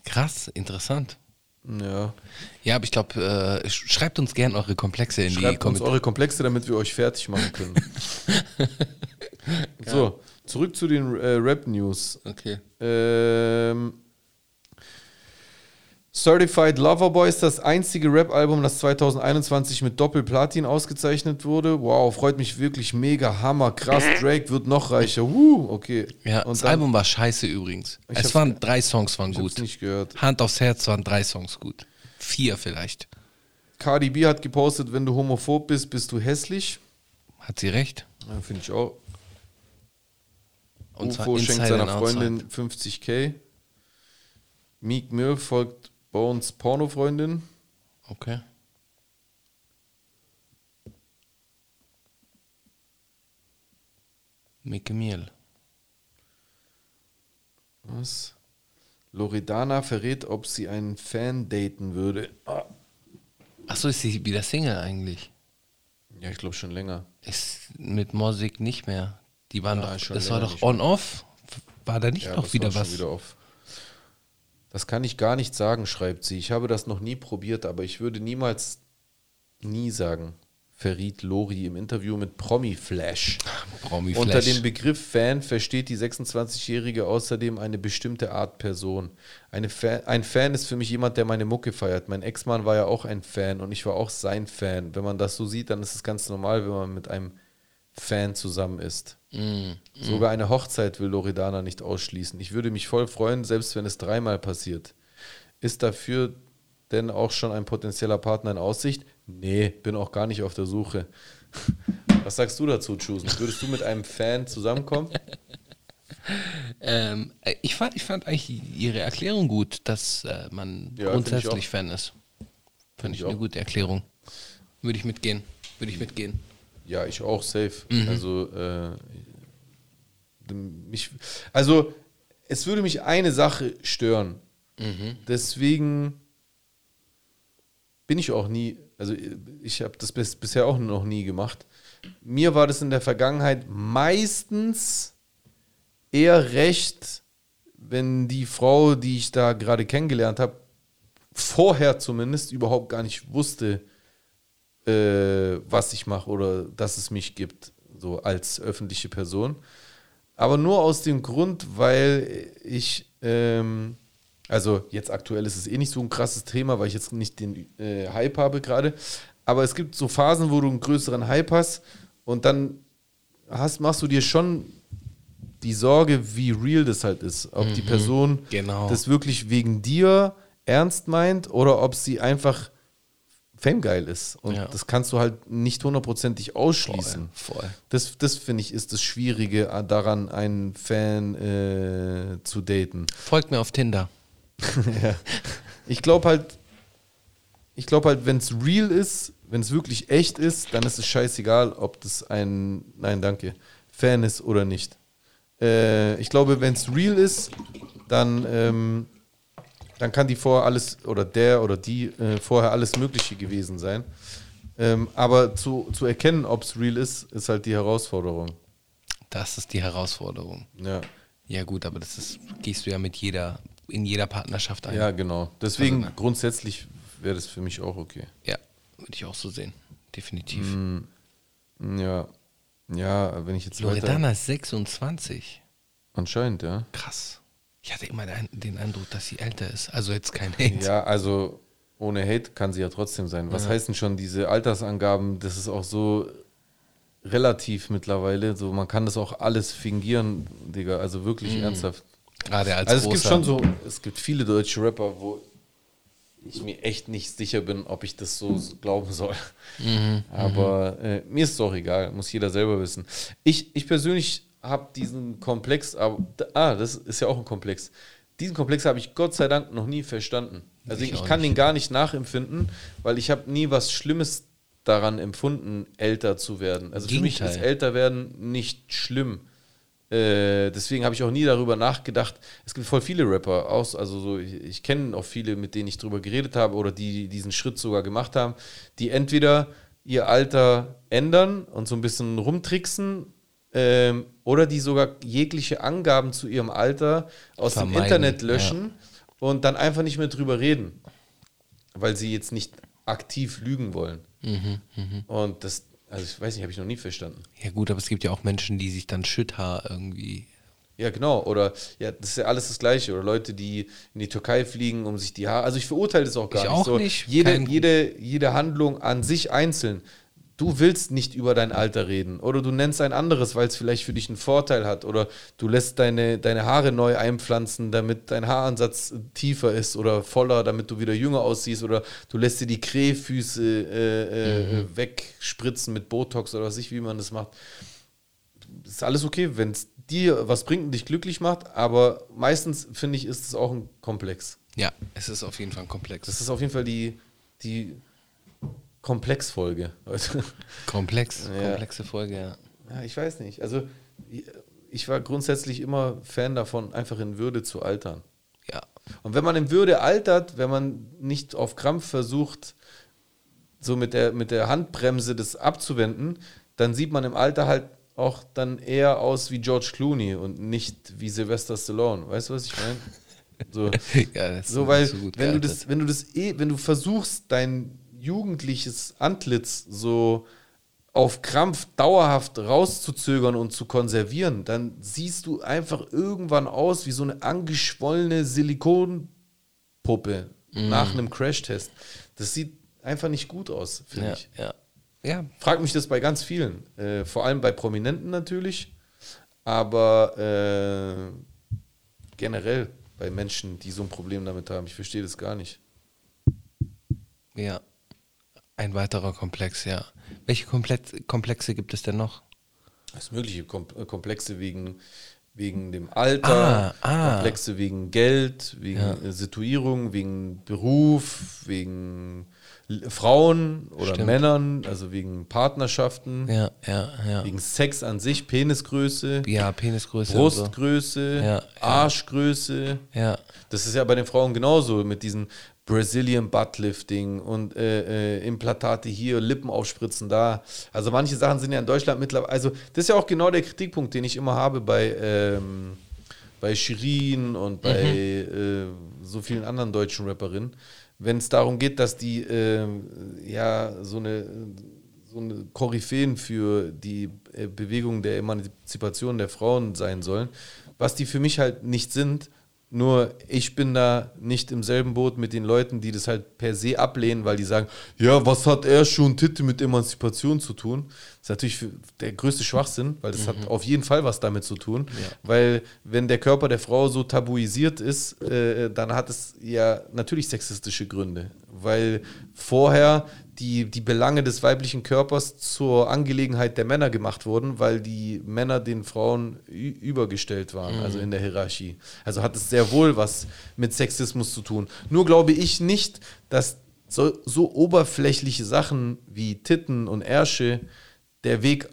Krass, interessant. Ja. Ja, aber ich glaube, äh, sch- schreibt uns gern eure Komplexe in die Schreibt uns Kommentare. eure Komplexe, damit wir euch fertig machen können. so, zurück zu den äh, Rap-News. Okay. Ähm, Certified Lover Boy ist das einzige Rap-Album, das 2021 mit Doppelplatin ausgezeichnet wurde. Wow, freut mich wirklich mega, hammer, krass. Drake wird noch reicher. Woo, okay. Ja, Und das dann- Album war scheiße übrigens. Ich es hab's- waren drei Songs waren Ich hab's gut. nicht gehört. Hand aufs Herz waren drei Songs gut. Vier vielleicht. Cardi B hat gepostet, wenn du homophob bist, bist du hässlich. Hat sie recht? Ja, Finde ich auch. Und UFO schenkt seiner Outside. Freundin 50k. Meek Mill folgt Bones Pornofreundin. Okay. Micke Miel. Was? Loredana verrät, ob sie einen Fan daten würde. Ah. Achso, ist sie wieder Single eigentlich? Ja, ich glaube schon länger. Ist mit Musik nicht mehr. Die waren Ja, doch, schon das war doch mehr. on-off. War da nicht Ja, noch wieder war schon was? Wieder. Das kann ich gar nicht sagen, schreibt sie. Ich habe das noch nie probiert, aber ich würde niemals nie sagen. Verriet Lori im Interview mit Promi Flash. Promi Unter Flash. dem Begriff Fan versteht die 26-Jährige außerdem eine bestimmte Art Person. Fan, ein Fan ist für mich jemand, der meine Mucke feiert. Mein Ex-Mann war ja auch ein Fan und ich war auch sein Fan. Wenn man das so sieht, dann ist es ganz normal, wenn man mit einem Fan zusammen ist. Mm, Sogar eine Hochzeit will Loredana nicht ausschließen. Ich würde mich voll freuen, selbst wenn es dreimal passiert. Ist dafür denn auch schon ein potenzieller Partner in Aussicht? Nee, bin auch gar nicht auf der Suche. Was sagst du dazu, Chusen? Würdest du mit einem Fan zusammenkommen? Ähm, äh, ich, fand, ich fand eigentlich Ihre Erklärung gut, dass äh, man Ja, grundsätzlich Fan ist. Fand ich ich eine gute Erklärung. Würde ich mitgehen. Würde ich mitgehen. Ja, ich auch, safe. Also, äh, mich, also, es würde mich eine Sache stören. Deswegen bin ich auch nie, also ich habe das bis, bisher auch noch nie gemacht. Mir war das in der Vergangenheit meistens eher recht, wenn die Frau, die ich da gerade kennengelernt habe, vorher zumindest überhaupt gar nicht wusste, äh, was ich mache oder dass es mich gibt, so als öffentliche Person. Aber nur aus dem Grund, weil ich, ähm, also jetzt aktuell ist es eh nicht so ein krasses Thema, weil ich jetzt nicht den äh, Hype habe gerade. Aber es gibt so Phasen, wo du einen größeren Hype hast und dann hast, machst du dir schon die Sorge, wie real das halt ist. Ob die Person genau. das wirklich wegen dir ernst meint oder ob sie einfach famegeil ist. Und Ja. das kannst du halt nicht hundertprozentig ausschließen. Voll, voll. Das, das finde ich, ist das Schwierige äh, daran, einen Fan äh, zu daten. Folgt mir auf Tinder. Ich glaube halt, ich glaube halt, wenn es real ist, wenn es wirklich echt ist, dann ist es scheißegal, ob das ein, nein, danke, Fan ist oder nicht. Äh, ich glaube, wenn es real ist, dann, ähm, dann kann die vorher alles, oder der oder die äh, vorher alles Mögliche gewesen sein. Ähm, aber zu, zu erkennen, ob es real ist, ist halt die Herausforderung. Das ist die Herausforderung. Ja. Ja, gut, aber das ist, gehst du ja mit jeder, in jeder Partnerschaft ein. Ja, genau. Deswegen Also, grundsätzlich wäre das für mich auch okay. Ja, würde ich auch so sehen. Definitiv. Mhm. Ja. Ja, wenn ich jetzt weiter... Loredana ist 26. Anscheinend, ja. Krass. Ich hatte immer den, Eindruck, dass sie älter ist. Also jetzt kein Hate. Ja, also ohne Hate kann sie ja trotzdem sein. Was heißen schon diese Altersangaben? Das ist auch so relativ mittlerweile. So, man kann das auch alles fingieren, Digga. Also wirklich ernsthaft. Gerade als Also es gibt schon so, es gibt viele deutsche Rapper, wo ich mir echt nicht sicher bin, ob ich das so glauben soll. Aber äh, mir ist es auch egal, muss jeder selber wissen. Ich, ich persönlich habe diesen Komplex, aber, ah, das ist ja auch ein Komplex. Diesen Komplex habe ich Gott sei Dank noch nie verstanden. Also Ich ich, kann nicht. den gar nicht nachempfinden, weil ich habe nie was Schlimmes daran empfunden, älter zu werden. Also für mich ist Gegenteil. älter werden nicht schlimm. Äh, deswegen habe ich auch nie darüber nachgedacht. Es gibt voll viele Rapper, aus, also so, ich, ich kenne auch viele, mit denen ich drüber geredet habe oder die diesen Schritt sogar gemacht haben, die entweder ihr Alter ändern und so ein bisschen rumtricksen ähm, oder die sogar jegliche Angaben zu ihrem Alter aus dem Vermeiden, Internet löschen und dann einfach nicht mehr drüber reden, weil sie jetzt nicht aktiv lügen wollen. Mhm, Und das, also ich weiß nicht, habe ich noch nie verstanden. Ja gut, aber es gibt ja auch Menschen, die sich dann Schütthaar irgendwie... Ja, genau. Oder ja, das ist ja alles das Gleiche. Oder Leute, die in die Türkei fliegen, um sich die Haare. Also ich verurteile das auch gar Ich nicht. auch so, nicht. Jede, Kein- jede, jede Handlung an sich einzeln. Du willst nicht über dein Alter reden. Oder du nennst ein anderes, weil es vielleicht für dich einen Vorteil hat. Oder du lässt deine, deine Haare neu einpflanzen, damit dein Haaransatz tiefer ist oder voller, damit du wieder jünger aussiehst. Oder du lässt dir die Krähfüße äh, äh, Mhm. wegspritzen mit Botox oder was ich, wie man das macht ist alles okay, wenn es dir was bringt und dich glücklich macht, aber meistens finde ich, ist es auch ein Komplex. Ja, es ist auf jeden Fall ein Komplex. Das ist auf jeden Fall die, die Komplexfolge komplex, Ja. komplexe Folge, ja. Ja, ich weiß nicht. Also, ich- war grundsätzlich immer Fan davon, einfach in Würde zu altern. Ja, Und wenn man in Würde altert, wenn man nicht auf Krampf versucht, so mit der, mit der Handbremse das abzuwenden, dann sieht man im Alter halt auch dann eher aus wie George Clooney und nicht wie Sylvester Stallone. Weißt du, was ich meine? So, ja so weil, so wenn du das, wenn du das eh, wenn du versuchst, dein jugendliches Antlitz so auf Krampf dauerhaft rauszuzögern und zu konservieren, dann siehst du einfach irgendwann aus wie so eine angeschwollene Silikonpuppe Mhm. nach einem Crashtest. Das sieht einfach nicht gut aus, finde ja, ich. ja. ja, Frag mich das bei ganz vielen. Äh, vor allem bei Prominenten natürlich, aber äh, generell bei Menschen, die so ein Problem damit haben. Ich verstehe das gar nicht. Ja. Ein weiterer Komplex, ja. Welche Komplex Komplexe gibt es denn noch? Das mögliche äh, Komplexe wegen, wegen dem Alter, Ah, ah. Komplexe wegen Geld, wegen äh, Situierung, wegen Beruf, wegen Frauen oder Stimmt. Männern, also wegen Partnerschaften, Ja, ja, ja. wegen Sex an sich, Penisgröße, Ja, Penisgröße. so. Brustgröße, Ja, ja. Arschgröße. Ja. Das ist ja bei den Frauen genauso mit diesen Brazilian Buttlifting und äh, äh, Implantate hier, Lippen aufspritzen da. Also manche Sachen sind ja in Deutschland mittlerweile, also das ist ja auch genau der Kritikpunkt, den ich immer habe bei, ähm, bei Shirin und bei äh, so vielen anderen deutschen Rapperinnen, wenn es darum geht, dass die ähm, ja so eine so eine Koryphäen für die äh, Bewegung der Emanzipation der Frauen sein sollen, was die für mich halt nicht sind. Nur ich bin da nicht im selben Boot mit den Leuten, die das halt per se ablehnen, weil die sagen, ja, was hat er schon Titte mit Emanzipation zu tun? Das ist natürlich der größte Schwachsinn, weil das hat auf jeden Fall was damit zu tun. Weil wenn der Körper der Frau so tabuisiert ist, äh, dann hat es ja natürlich sexistische Gründe. Weil vorher die, die Belange des weiblichen Körpers zur Angelegenheit der Männer gemacht wurden, weil die Männer den Frauen übergestellt waren, also in der Hierarchie. Also hat es sehr wohl was mit Sexismus zu tun. Nur glaube ich nicht, dass so, so oberflächliche Sachen wie Titten und Ärsche der Weg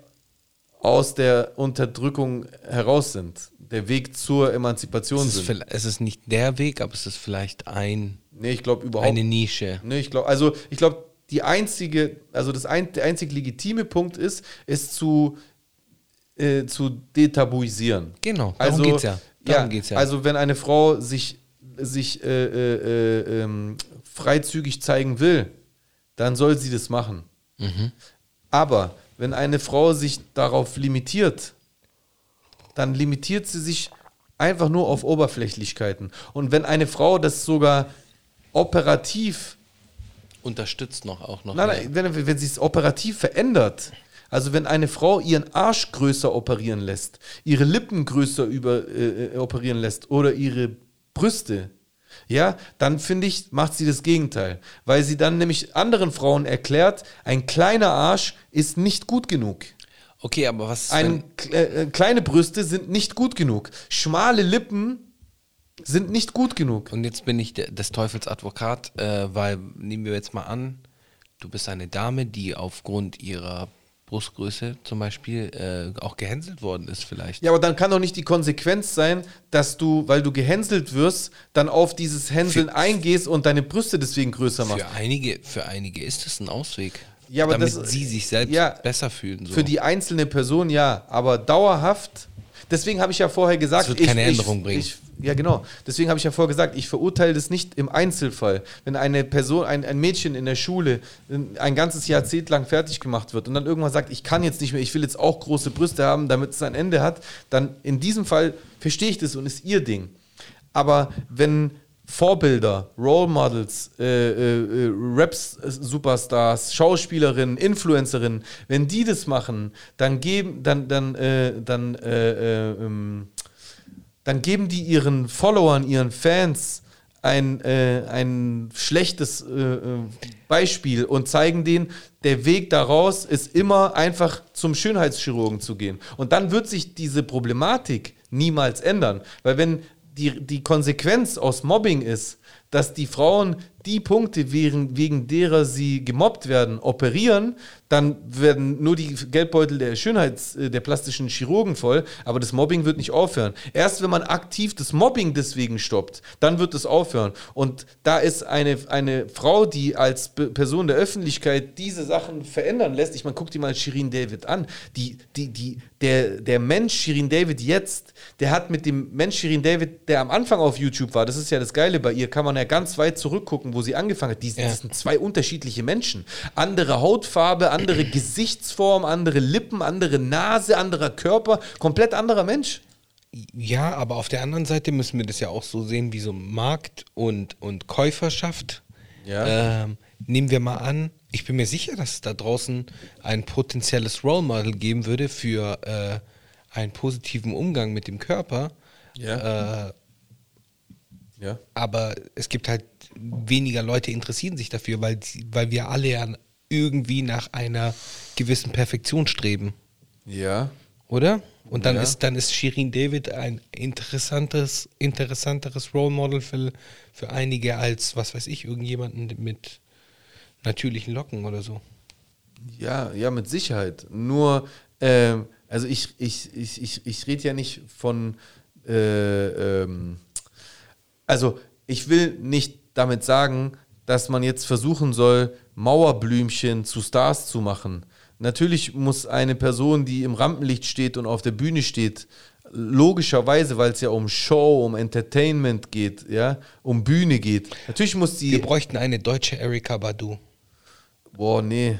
aus der Unterdrückung heraus sind. Der Weg zur Emanzipation Es ist, sind. es ist nicht der Weg, aber es ist vielleicht ein, Nee, ich glaube überhaupt eine Nische. Ne, ich glaube, also ich glaube, die einzige, also das ein, der einzig legitime Punkt ist, es zu, äh, zu detabuisieren. Genau, darum also, geht's ja. Darum ja, geht's ja. Also wenn eine Frau sich, sich äh, äh, äh, ähm, freizügig zeigen will, dann soll sie das machen. Mhm. Aber wenn eine Frau sich darauf limitiert, dann limitiert sie sich einfach nur auf Oberflächlichkeiten. Und wenn eine Frau das sogar operativ Unterstützt noch auch noch. Nein, mehr. nein, wenn, wenn sie es operativ verändert, also wenn eine Frau ihren Arsch größer operieren lässt, ihre Lippen größer über, äh, äh, operieren lässt oder ihre Brüste, ja, dann finde ich, macht sie das Gegenteil. Weil sie dann nämlich anderen Frauen erklärt, ein kleiner Arsch ist nicht gut genug. Okay, aber was ist Ein, äh, kleine Brüste sind nicht gut genug. Schmale Lippen sind nicht gut genug. Und jetzt bin ich des Teufels Advokat, äh, weil nehmen wir jetzt mal an, du bist eine Dame, die aufgrund ihrer Brustgröße zum Beispiel äh, auch gehänselt worden ist vielleicht. Ja, aber dann kann doch nicht die Konsequenz sein, dass du, weil du gehänselt wirst, dann auf dieses Hänseln eingehst und deine Brüste deswegen größer machst. Für einige, für einige ist es ein Ausweg. Ja, aber damit das- sie sich selbst ja, besser fühlen. So. Für die einzelne Person ja, aber dauerhaft. Deswegen habe ich ja vorher gesagt, Das wird ich, keine ich, Änderung bringen. Ich, ja, genau. Deswegen habe ich ja vorher gesagt, ich verurteile das nicht im Einzelfall. Wenn eine Person, ein, ein Mädchen in der Schule ein ein ganzes Jahrzehnt lang fertig gemacht wird und dann irgendwann sagt, ich kann jetzt nicht mehr, ich will jetzt auch große Brüste haben, damit es ein Ende hat, dann in diesem Fall verstehe ich das und ist ihr Ding. Aber wenn Vorbilder, Role Models, äh, äh, äh, Raps-Superstars, Schauspielerinnen, Influencerinnen, wenn die das machen, dann geben, dann, dann, äh, dann, äh, äh, ähm, dann geben die ihren Followern, ihren Fans ein, äh, ein schlechtes äh, äh, Beispiel und zeigen denen, der Weg daraus ist immer einfach zum Schönheitschirurgen zu gehen. Und dann wird sich diese Problematik niemals ändern. Weil wenn die, die Konsequenz aus Mobbing ist, dass die Frauen die Punkte, wegen, wegen derer sie gemobbt werden, operieren, dann werden nur die Geldbeutel der Schönheits-, äh, der plastischen Chirurgen voll, aber das Mobbing wird nicht aufhören. Erst wenn man aktiv das Mobbing deswegen stoppt, dann wird es aufhören. Und da ist eine, eine Frau, die als Person der Öffentlichkeit diese Sachen verändern lässt, ich meine, guck dir mal Shirin David an, die, die, die, der, der Mensch Shirin David jetzt, der hat mit dem Mensch Shirin David, der am Anfang auf YouTube war, das ist ja das Geile bei ihr, kann man ja ganz weit zurückgucken, wo sie angefangen hat. Die, Ja. Das sind zwei unterschiedliche Menschen. Andere Hautfarbe, andere Gesichtsform, andere Lippen, andere Nase, anderer Körper, komplett anderer Mensch. Ja, aber auf der anderen Seite müssen wir das ja auch so sehen wie so Markt und, und Käuferschaft. Ja. Ähm, nehmen wir mal an, ich bin mir sicher, dass es da draußen ein potenzielles Role Model geben würde für äh, einen positiven Umgang mit dem Körper. Ja. Äh, Ja. Aber es gibt halt weniger Leute interessieren sich dafür, weil, weil wir alle ja irgendwie nach einer gewissen Perfektion streben, Ja. oder? Und dann Ja. ist dann ist Shirin David ein interessantes, interessanteres Role Model für, für einige als, was weiß ich, irgendjemanden mit natürlichen Locken oder so. Ja, ja, mit Sicherheit. Nur, ähm, also ich, ich, ich, ich, ich rede ja nicht von, äh, ähm, also ich will nicht damit sagen, dass man jetzt versuchen soll, Mauerblümchen zu Stars zu machen. Natürlich muss eine Person, die im Rampenlicht steht und auf der Bühne steht, logischerweise, weil es ja um Show, um Entertainment geht, ja, um Bühne geht. Natürlich muss die. Wir bräuchten eine deutsche Erika Badu. Boah, nee.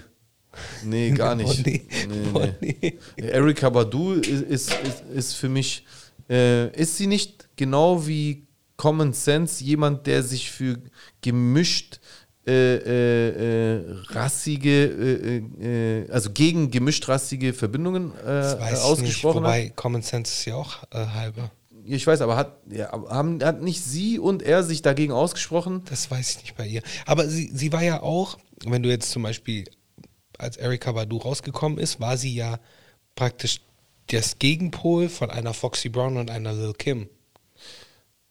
Nee, gar nicht. Boah, nee. Boah, nee. Erika Badu ist, ist, ist, ist für mich, äh, ist sie nicht genau wie Common Sense jemand, der sich für gemischt äh, äh, äh, rassige, äh, äh, also gegen gemischt rassige Verbindungen äh, Das weiß ich nicht, ausgesprochen hat? wobei Common Sense ist ja auch äh, halber. Ich weiß, aber hat, ja, haben, hat nicht sie und er sich dagegen ausgesprochen? Das weiß ich nicht bei ihr. Aber sie, sie war ja auch, wenn du jetzt zum Beispiel, als Erika Badu rausgekommen ist, war sie ja praktisch das Gegenpol von einer Foxy Brown und einer Lil Kim.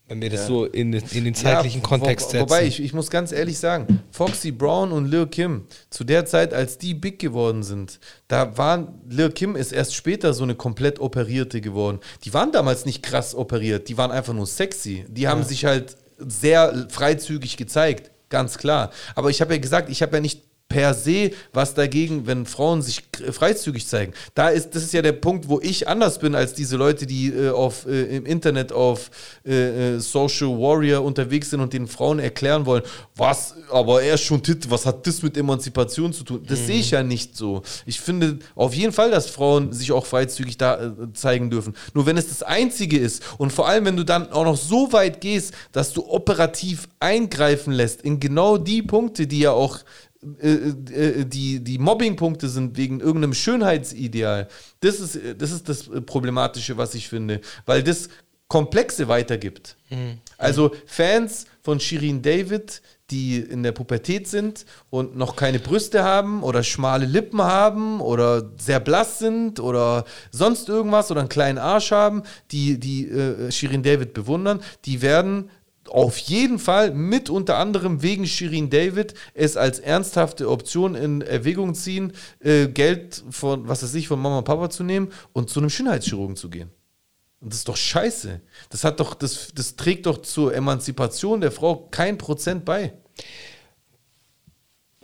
Wenn wir das Ja. so in, den- in den zeitlichen Ja, Kontext setzen. Wobei, ich, ich muss ganz ehrlich sagen, Foxy Brown und Lil Kim, zu der Zeit, als die big geworden sind, da waren, Lil Kim ist erst später so eine komplett operierte geworden. Die waren damals nicht krass operiert, die waren einfach nur sexy. Die haben sich halt sehr freizügig gezeigt, ganz klar. Aber ich habe ja gesagt, ich habe ja nicht per se was dagegen, wenn Frauen sich freizügig zeigen. Da ist, das ist ja der Punkt, wo ich anders bin als diese Leute, die äh, auf, äh, im Internet auf äh, äh, Social Warrior unterwegs sind und den Frauen erklären wollen, was, aber er ist schon Tit, was hat das mit Emanzipation zu tun? Das sehe ich ja nicht so. Ich finde auf jeden Fall, dass Frauen sich auch freizügig da äh, zeigen dürfen. Nur wenn es das Einzige ist und vor allem, wenn du dann auch noch so weit gehst, dass du operativ eingreifen lässt in genau die Punkte, die ja auch die, die Mobbing-Punkte sind wegen irgendeinem Schönheitsideal. Das ist, äh, das ist das äh, Problematische, was ich finde, weil das Komplexe weitergibt. Also Fans von Shirin David, die in der Pubertät sind und noch keine Brüste haben oder schmale Lippen haben oder sehr blass sind oder sonst irgendwas oder einen kleinen Arsch haben, die, die äh, Shirin David bewundern, die werden auf jeden Fall mit unter anderem wegen Shirin David es als ernsthafte Option in Erwägung ziehen, äh, Geld von, was weiß ich, von Mama und Papa zu nehmen und zu einem Schönheitschirurgen zu gehen. Und das ist doch scheiße. Das hat doch, das, das trägt doch zur Emanzipation der Frau kein Prozent bei.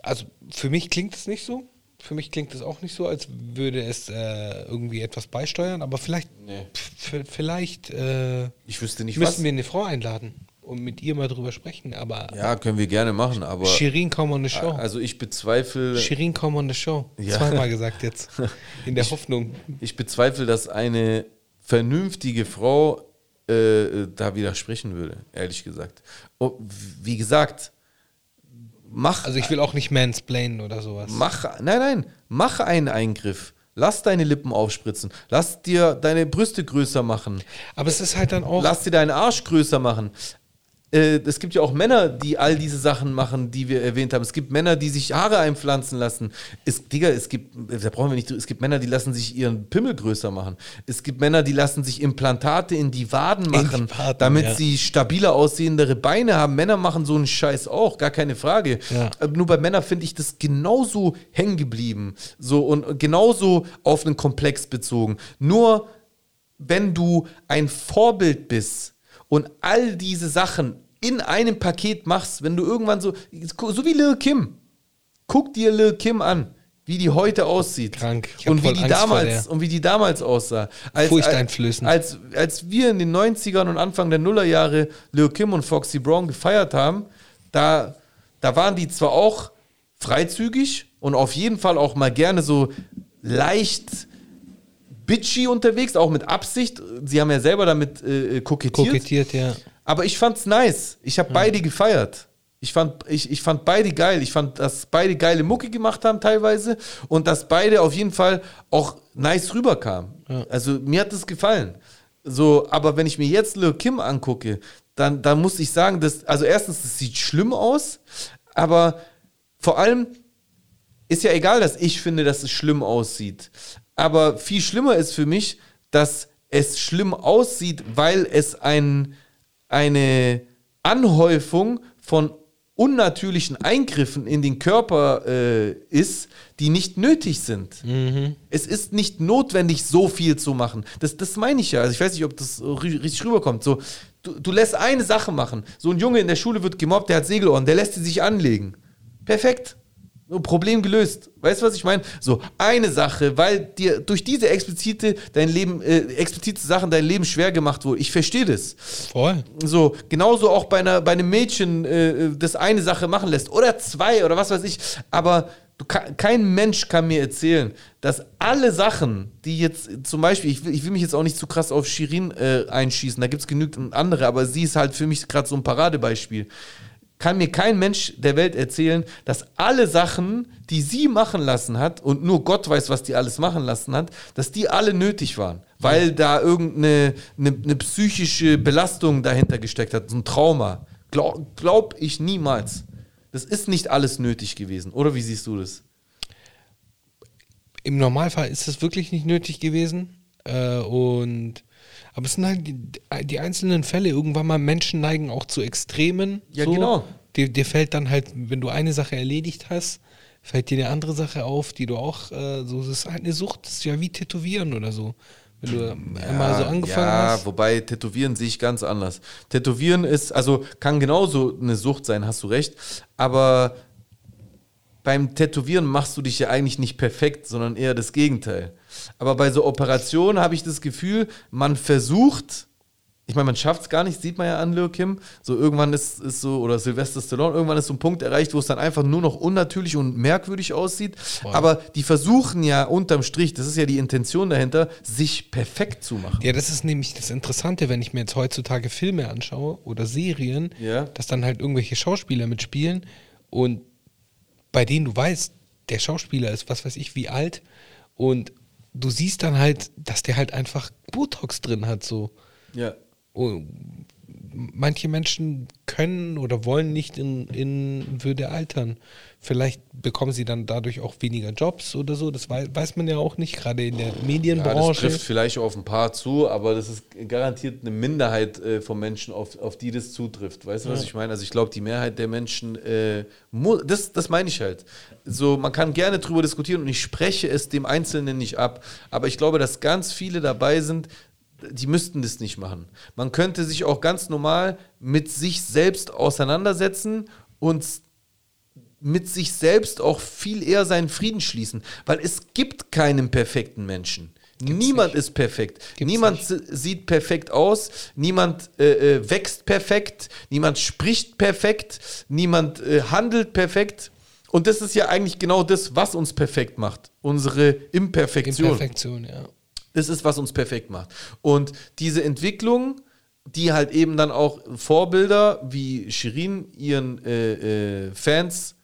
also für mich klingt es nicht so. Für mich klingt es auch nicht so, als würde es äh, irgendwie etwas beisteuern. Aber vielleicht, Nee. vielleicht äh, Ich wüsste nicht, müssen was. wir eine Frau einladen und mit ihr mal drüber sprechen. Aber Ja, können wir gerne machen, aber Shirin, komm on the show. also ich bezweifle, Shirin, komm on the show. Ja. Zweimal gesagt jetzt. In der Hoffnung. ich bezweifle, dass eine vernünftige Frau äh, da widersprechen würde, ehrlich gesagt. Und wie gesagt, mach Also ich will auch nicht mansplainen oder sowas. Mach, nein, nein, mach einen Eingriff. Lass deine Lippen aufspritzen. Lass dir deine Brüste größer machen. Aber es ist halt dann auch. Lass dir deinen Arsch größer machen. Äh, Es gibt ja auch Männer, die all diese Sachen machen, die wir erwähnt haben. Es gibt Männer, die sich Haare einpflanzen lassen. Es, Digga, es gibt, da brauchen wir nicht, es gibt Männer, die lassen sich ihren Pimmel größer machen. Es gibt Männer, die lassen sich Implantate in die Waden die machen, Waden, damit ja. sie stabiler aussehendere Beine haben. Männer machen so einen Scheiß auch, gar keine Frage. Ja. Aber nur bei Männern finde ich das genauso hängen geblieben. So und genauso auf einen Komplex bezogen. Nur wenn du ein Vorbild bist und all diese Sachen in einem Paket machst, wenn du irgendwann so, so wie Lil Kim, guck dir Lil Kim an, wie die heute aussieht. Krank. Und wie, die Angst damals, und wie die damals aussah. Als, Furchteinflößend. Als, als wir in den 90ern und Anfang der Nullerjahre Lil Kim und Foxy Brown gefeiert haben, da, da waren die zwar auch freizügig und auf jeden Fall auch mal gerne so leicht bitchy unterwegs, auch mit Absicht. Sie haben ja selber damit äh, kokettiert. kokettiert, ja. Aber ich fand's nice. Ich habe beide gefeiert. Ich fand, ich, ich fand beide geil. Ich fand, dass beide geile Mucke gemacht haben teilweise und dass beide auf jeden Fall auch nice rüberkamen. Also mir hat das gefallen. So, aber wenn ich mir jetzt Lil Kim angucke, dann, dann muss ich sagen, dass, also erstens, das sieht schlimm aus, aber vor allem ist ja egal, dass ich finde, dass es schlimm aussieht. Aber viel schlimmer ist für mich, dass es schlimm aussieht, weil es ein, eine Anhäufung von unnatürlichen Eingriffen in den Körper äh, ist, die nicht nötig sind. Es ist nicht notwendig, so viel zu machen. Das, das meine ich ja. Also ich weiß nicht, ob das ri- richtig rüberkommt. So, du, du lässt eine Sache machen. So ein Junge in der Schule wird gemobbt, der hat Segelohren, der lässt sie sich anlegen. Perfekt. Problem gelöst. Weißt du, was ich meine? So, eine Sache, weil dir durch diese explizite dein Leben, äh, explizite Sachen dein Leben schwer gemacht wurde. Ich verstehe das. Voll. So, genauso auch bei, einer, bei einem Mädchen äh, das eine Sache machen lässt. Oder zwei oder was weiß ich. Aber du, ka- kein Mensch kann mir erzählen, dass alle Sachen, die jetzt zum Beispiel, ich will, ich will mich jetzt auch nicht zu krass auf Shirin äh, einschießen, da gibt es genügend andere, aber sie ist halt für mich gerade so ein Paradebeispiel. Kann mir kein Mensch der Welt erzählen, dass alle Sachen, die sie machen lassen hat, und nur Gott weiß, was die alles machen lassen hat, dass die alle nötig waren. Weil da irgendeine eine, eine psychische Belastung dahinter gesteckt hat, so ein Trauma. Glaub, glaub ich niemals. Das ist nicht alles nötig gewesen. Oder wie siehst du das? Im Normalfall ist es wirklich nicht nötig gewesen. Äh, und aber es sind halt die, die einzelnen Fälle. Irgendwann mal Menschen neigen auch zu Extremen. Ja, genau. Dir, dir fällt dann halt, wenn du eine Sache erledigt hast, fällt dir eine andere Sache auf, die du auch, äh, so, das ist halt eine Sucht, das ist ja wie Tätowieren oder so. Wenn du einmal so angefangen ja, hast. wobei Tätowieren sehe ich ganz anders. Tätowieren ist, also kann genauso eine Sucht sein, hast du recht. Aber beim Tätowieren machst du dich ja eigentlich nicht perfekt, sondern eher das Gegenteil. Aber bei so Operationen habe ich das Gefühl, man versucht, ich meine, man schafft es gar nicht, sieht man ja an Lil Kim. So irgendwann ist, ist so, oder Sylvester Stallone, irgendwann ist so ein Punkt erreicht, wo es dann einfach nur noch unnatürlich und merkwürdig aussieht. Aber die versuchen ja unterm Strich, das ist ja die Intention dahinter, sich perfekt zu machen. Ja, das ist nämlich das Interessante, wenn ich mir jetzt heutzutage Filme anschaue oder Serien, Ja. dass dann halt irgendwelche Schauspieler mitspielen und bei denen du weißt, der Schauspieler ist was weiß ich wie alt und du siehst dann halt, dass der halt einfach Botox drin hat so. Ja. Oh, manche Menschen können oder wollen nicht in, in Würde altern. Vielleicht bekommen sie dann dadurch auch weniger Jobs oder so. Das weiß, weiß man ja auch nicht, gerade in der Ja, das Medienbranche. trifft vielleicht auf ein paar zu, aber das ist garantiert eine Minderheit äh, von Menschen, auf, auf die das zutrifft. Weißt du, was ich meine? Also ich glaube, die Mehrheit der Menschen, äh, das, das meine ich halt. So, man kann gerne drüber diskutieren und ich spreche es dem Einzelnen nicht ab. Aber ich glaube, dass ganz viele dabei sind, die müssten das nicht machen. Man könnte sich auch ganz normal mit sich selbst auseinandersetzen und mit sich selbst auch viel eher seinen Frieden schließen, weil es gibt keinen perfekten Menschen. niemand ist perfekt. Gibt's niemand nicht. si- sieht perfekt aus. Niemand äh, äh, wächst perfekt. Niemand spricht perfekt. Niemand äh, handelt perfekt. Und das ist ja eigentlich genau das, was uns perfekt macht. Unsere Imperfektion. Imperfektion, ja. Das ist, was uns perfekt macht. Und diese Entwicklung, die halt eben dann auch Vorbilder wie Shirin ihren äh, äh, Fans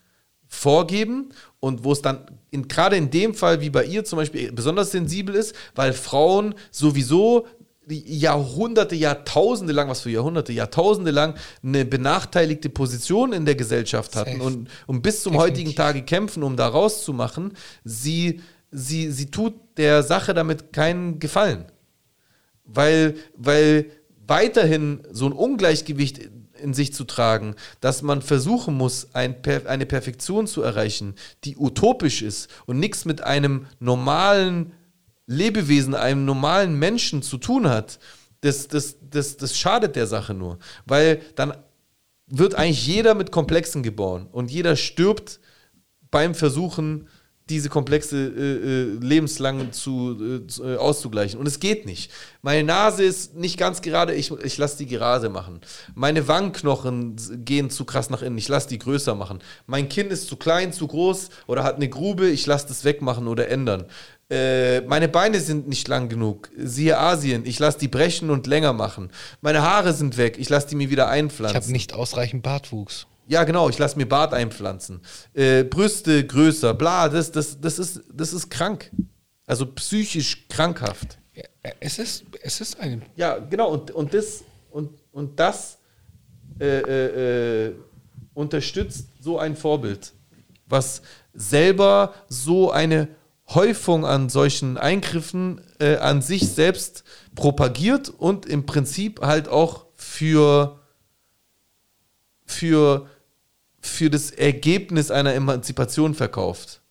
vorgeben und wo es dann gerade in dem Fall wie bei ihr zum Beispiel besonders sensibel ist, weil Frauen sowieso Jahrhunderte, Jahrtausende lang, was für Jahrhunderte, Jahrtausende lang eine benachteiligte Position in der Gesellschaft hatten Safe. und, und bis zum Definitiv. heutigen Tage kämpfen, um da rauszumachen. Sie, sie, sie tut der Sache damit keinen Gefallen. Weil, weil weiterhin so ein Ungleichgewicht in sich zu tragen, dass man versuchen muss, ein, eine Perfektion zu erreichen, die utopisch ist und nichts mit einem normalen Lebewesen, einem normalen Menschen zu tun hat, das, das, das, das schadet der Sache nur. Weil dann wird eigentlich jeder mit Komplexen geboren und jeder stirbt beim Versuchen, diese komplexe äh, äh, lebenslang zu, äh, äh, auszugleichen. Und es geht nicht. Meine Nase ist nicht ganz gerade, ich, ich lasse die gerade machen. Meine Wangenknochen gehen zu krass nach innen, ich lasse die größer machen. Mein Kinn ist zu klein, zu groß oder hat eine Grube, ich lasse das wegmachen oder ändern. Äh, meine Beine sind nicht lang genug. Siehe Asien, ich lasse die brechen und länger machen. Meine Haare sind weg, ich lasse die mir wieder Ich einpflanzen. habe nicht ausreichend Bartwuchs. Ja, genau, ich lasse mir Bart einpflanzen. Äh, Brüste größer, bla, das, das, das, ist, das ist krank. Also psychisch krankhaft. Ja, Es ist, es ist ein. Ja, genau, und, und das, und, und das äh, äh, äh, unterstützt so ein Vorbild, was selber so eine Häufung an solchen Eingriffen äh, an sich selbst propagiert und im Prinzip halt auch für, für, für das Ergebnis einer Emanzipation verkauft.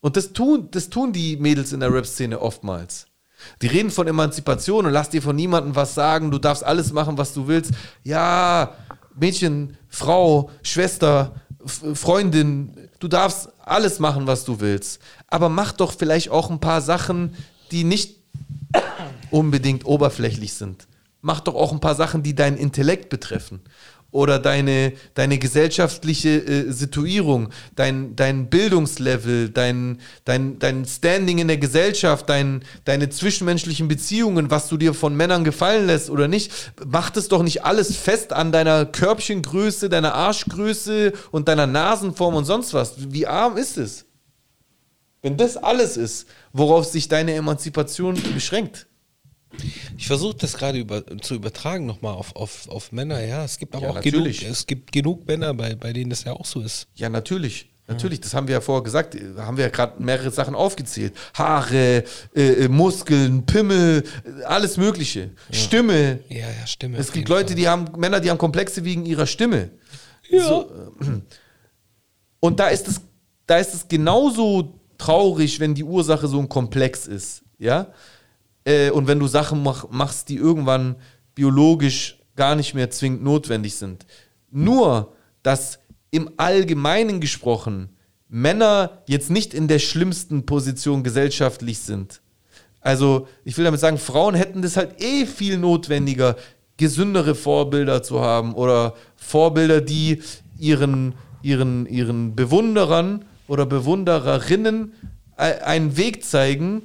Und das tun, das tun die Mädels in der Rap-Szene oftmals. Die reden von Emanzipation und lass dir von niemandem was sagen, du darfst alles machen, was du willst. Ja, Mädchen, Frau, Schwester, Freundin, du darfst alles machen, was du willst. Aber mach doch vielleicht auch ein paar Sachen, die nicht unbedingt oberflächlich sind. Mach doch auch ein paar Sachen, die deinen Intellekt betreffen. Oder deine, deine gesellschaftliche äh, Situierung, dein, dein Bildungslevel, dein, dein, dein Standing in der Gesellschaft, dein, deine zwischenmenschlichen Beziehungen, was du dir von Männern gefallen lässt oder nicht. Mach das doch nicht alles fest an deiner Körbchengröße, deiner Arschgröße und deiner Nasenform und sonst was. Wie arm ist es? Wenn das alles ist, worauf sich deine Emanzipation beschränkt. Ich versuche das gerade über, zu übertragen nochmal auf, auf, auf Männer, ja. Es gibt aber Ja, auch genug, natürlich. es gibt genug Männer, bei, bei denen das ja auch so ist. Ja, natürlich. Natürlich, das haben wir ja vorher gesagt, Da haben wir ja gerade mehrere Sachen aufgezählt. Haare, äh, äh, Muskeln, Pimmel, alles Mögliche. Stimme. Ja, ja, Stimme. Es gibt Leute, Fall. die haben, Männer, die haben Komplexe wegen ihrer Stimme. Ja. So, äh, und da ist es, da ist es genauso traurig, wenn die Ursache so ein Komplex ist, ja. Äh, und wenn du Sachen mach, machst, die irgendwann biologisch gar nicht mehr zwingend notwendig sind. Nur, dass im Allgemeinen gesprochen Männer jetzt nicht in der schlimmsten Position gesellschaftlich sind. Also, ich will damit sagen, Frauen hätten das halt eh viel notwendiger, gesündere Vorbilder zu haben oder Vorbilder, die ihren, ihren, ihren Bewunderern oder Bewundererinnen e- einen Weg zeigen,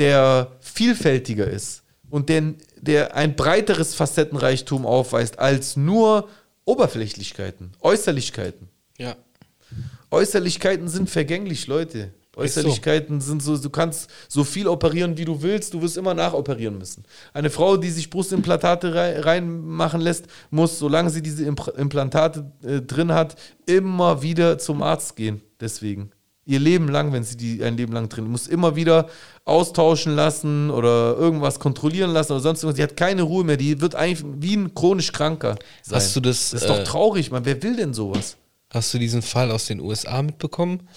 der vielfältiger ist und der, der ein breiteres Facettenreichtum aufweist als nur Oberflächlichkeiten, Äußerlichkeiten. Ja. Äußerlichkeiten sind vergänglich, Leute. Äußerlichkeiten sind so, du kannst so viel operieren, wie du willst, du wirst immer nachoperieren müssen. Eine Frau, die sich Brustimplantate rei- reinmachen lässt, muss, solange sie diese Implantate äh, drin hat, immer wieder zum Arzt gehen. Deswegen. Ihr Leben lang, wenn sie die ein Leben lang drin, muss immer wieder austauschen lassen oder irgendwas kontrollieren lassen oder sonst irgendwas. Die hat keine Ruhe mehr. Die wird eigentlich wie ein chronisch Kranker. Sein. Hast du das, Das ist doch äh, traurig, man. Wer will denn sowas? Hast du diesen Fall aus den USA mitbekommen,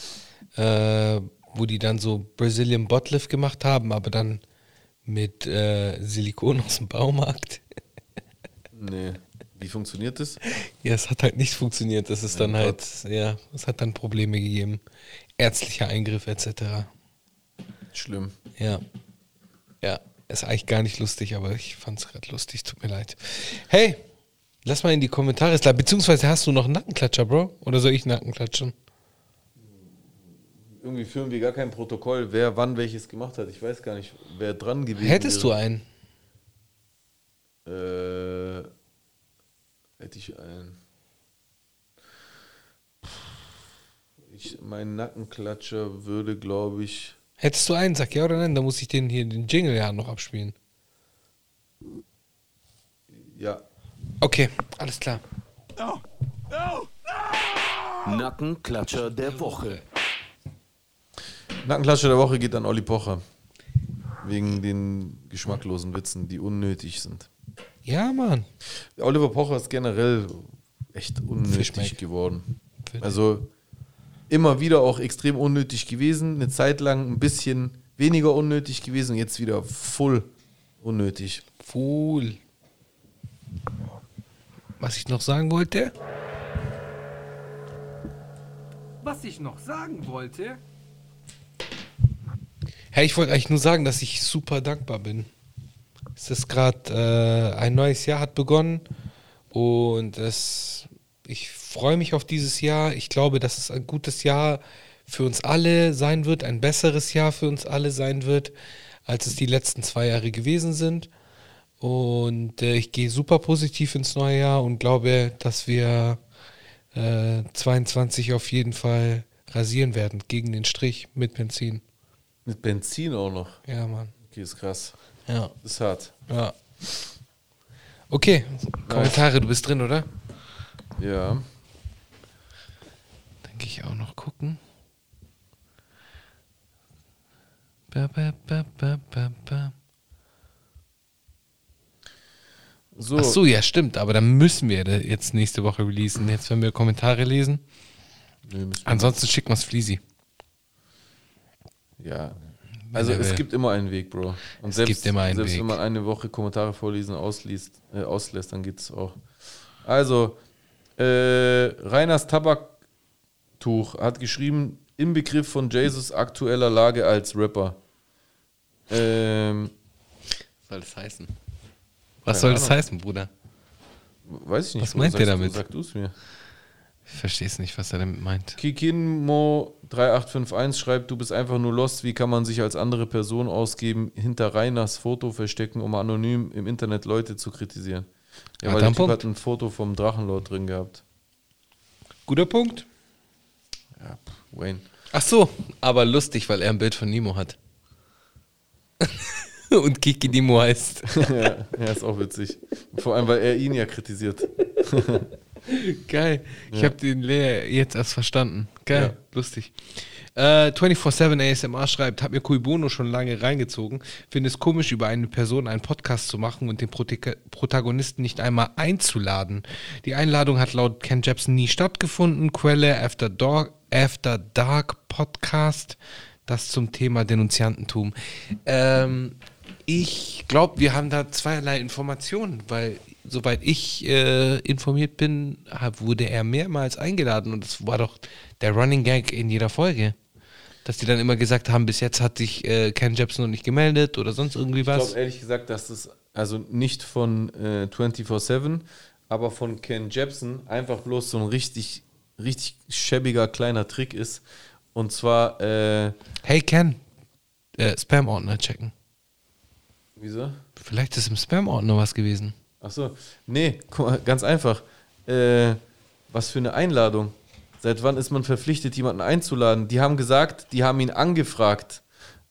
äh, wo die dann so Brazilian Botlift gemacht haben, aber dann mit äh, Silikon aus dem Baumarkt? Nee. Wie funktioniert das? Ja, es hat halt nicht funktioniert. Das ist dann Mein halt, ja, es hat dann Probleme gegeben. Ärztlicher Eingriff etc. Schlimm. Ja. Ja, ist eigentlich gar nicht lustig, aber ich fand es gerade lustig, tut mir leid. Hey, lass mal in die Kommentare. Beziehungsweise hast du noch einen Nackenklatscher, Bro? Oder soll ich Nackenklatschen? Irgendwie führen wir gar kein Protokoll, wer wann welches gemacht hat. Ich weiß gar nicht, wer dran gewesen Hättest du wäre. einen? Äh, hätte ich einen. Ich, mein Nackenklatscher würde, glaube ich. Hättest du einen? Sag ja oder nein, dann muss ich den hier, den Jingle ja noch abspielen. Ja. Okay, alles klar. Nackenklatscher der Woche. Nackenklatscher der Woche geht an Olli Pocher. Wegen den geschmacklosen Witzen, die unnötig sind. Ja, Mann. Oliver Pocher ist generell echt unnötig Fischmeck. geworden. Also immer wieder auch extrem unnötig gewesen. Eine Zeit lang ein bisschen weniger unnötig gewesen und jetzt wieder full unnötig. Fool. Was ich noch sagen wollte? Was ich noch sagen wollte, Hey, ich wollte eigentlich nur sagen, dass ich super dankbar bin. Es ist gerade äh, ein neues Jahr hat begonnen und es, ich freue mich auf dieses Jahr. Ich glaube, dass es ein gutes Jahr für uns alle sein wird, ein besseres Jahr für uns alle sein wird, als es die letzten zwei Jahre gewesen sind. Und äh, ich gehe super positiv ins neue Jahr und glaube, dass wir äh, 22 auf jeden Fall rasieren werden gegen den Strich mit Benzin. Mit Benzin auch noch. Ja, Mann. Okay, ist krass. Ja. Ist hart. Ja. Okay, Kommentare, du bist drin, oder? Ja. Ich auch noch gucken. Ba, ba, ba. So, Ach so, ja, stimmt, aber dann müssen wir jetzt nächste Woche releasen. Jetzt, wenn wir Kommentare lesen. Nee, Ansonsten schicken wir es Fleasy. ja. Also er es gibt immer einen Weg, Bro. Und Es selbst, gibt immer einen selbst Weg. wenn man eine Woche Kommentare vorlesen ausliest, äh, auslässt, dann geht es auch. Also, äh, Reiners Tabaktuch hat geschrieben, im Begriff von Jesus aktueller Lage als Rapper. Ähm, Was soll das heißen? Was soll das Ahnung. heißen, Bruder? weiß ich nicht. Was meint du- damit? Sag du es mir. Ich verstehe es nicht, was er damit meint. Kikinmo3851 schreibt, du bist einfach nur lost. Wie kann man sich als andere Person ausgeben, hinter Reiners Foto verstecken, um anonym im Internet Leute zu kritisieren? Ja, Hat weil er der Typ Punkt. hat ein Foto vom Drachenlord drin gehabt. Guter Punkt. Ja, pff, Wayne. Ach so, aber lustig, weil er ein Bild von Nemo hat. Und Kiki Nemo heißt. ja, ja, ist auch witzig. Vor allem, weil er ihn ja kritisiert. Geil. Ich habe den Lehr jetzt erst verstanden. Geil, Ja. lustig. Äh, 24-7 ASMR schreibt, hat mir Cui Bono schon lange reingezogen. Finde es komisch, über eine Person einen Podcast zu machen und den Protika- Protagonisten nicht einmal einzuladen. Die Einladung hat laut Ken Jebsen nie stattgefunden. Quelle After Dark, After Dark Podcast. Das zum Thema Denunziantentum. Ähm, ich glaube, wir haben da zweierlei Informationen, weil soweit ich äh, informiert bin, wurde er mehrmals eingeladen und das war doch der Running Gag in jeder Folge. Dass die dann immer gesagt haben, bis jetzt hat sich äh, Ken Jebsen noch nicht gemeldet oder sonst irgendwie Ich was. glaube ehrlich gesagt, dass das also nicht von äh, 24-7, aber von Ken Jebsen einfach bloß so ein richtig, richtig schäbiger kleiner Trick ist. Und zwar, äh, Hey Ken, äh, Spam-Ordner checken. wieso? Vielleicht ist im Spam-Ordner was gewesen. Ach so, nee, guck mal, ganz einfach. Äh, was für eine Einladung. Seit wann ist man verpflichtet, jemanden einzuladen? Die haben gesagt, die haben ihn angefragt.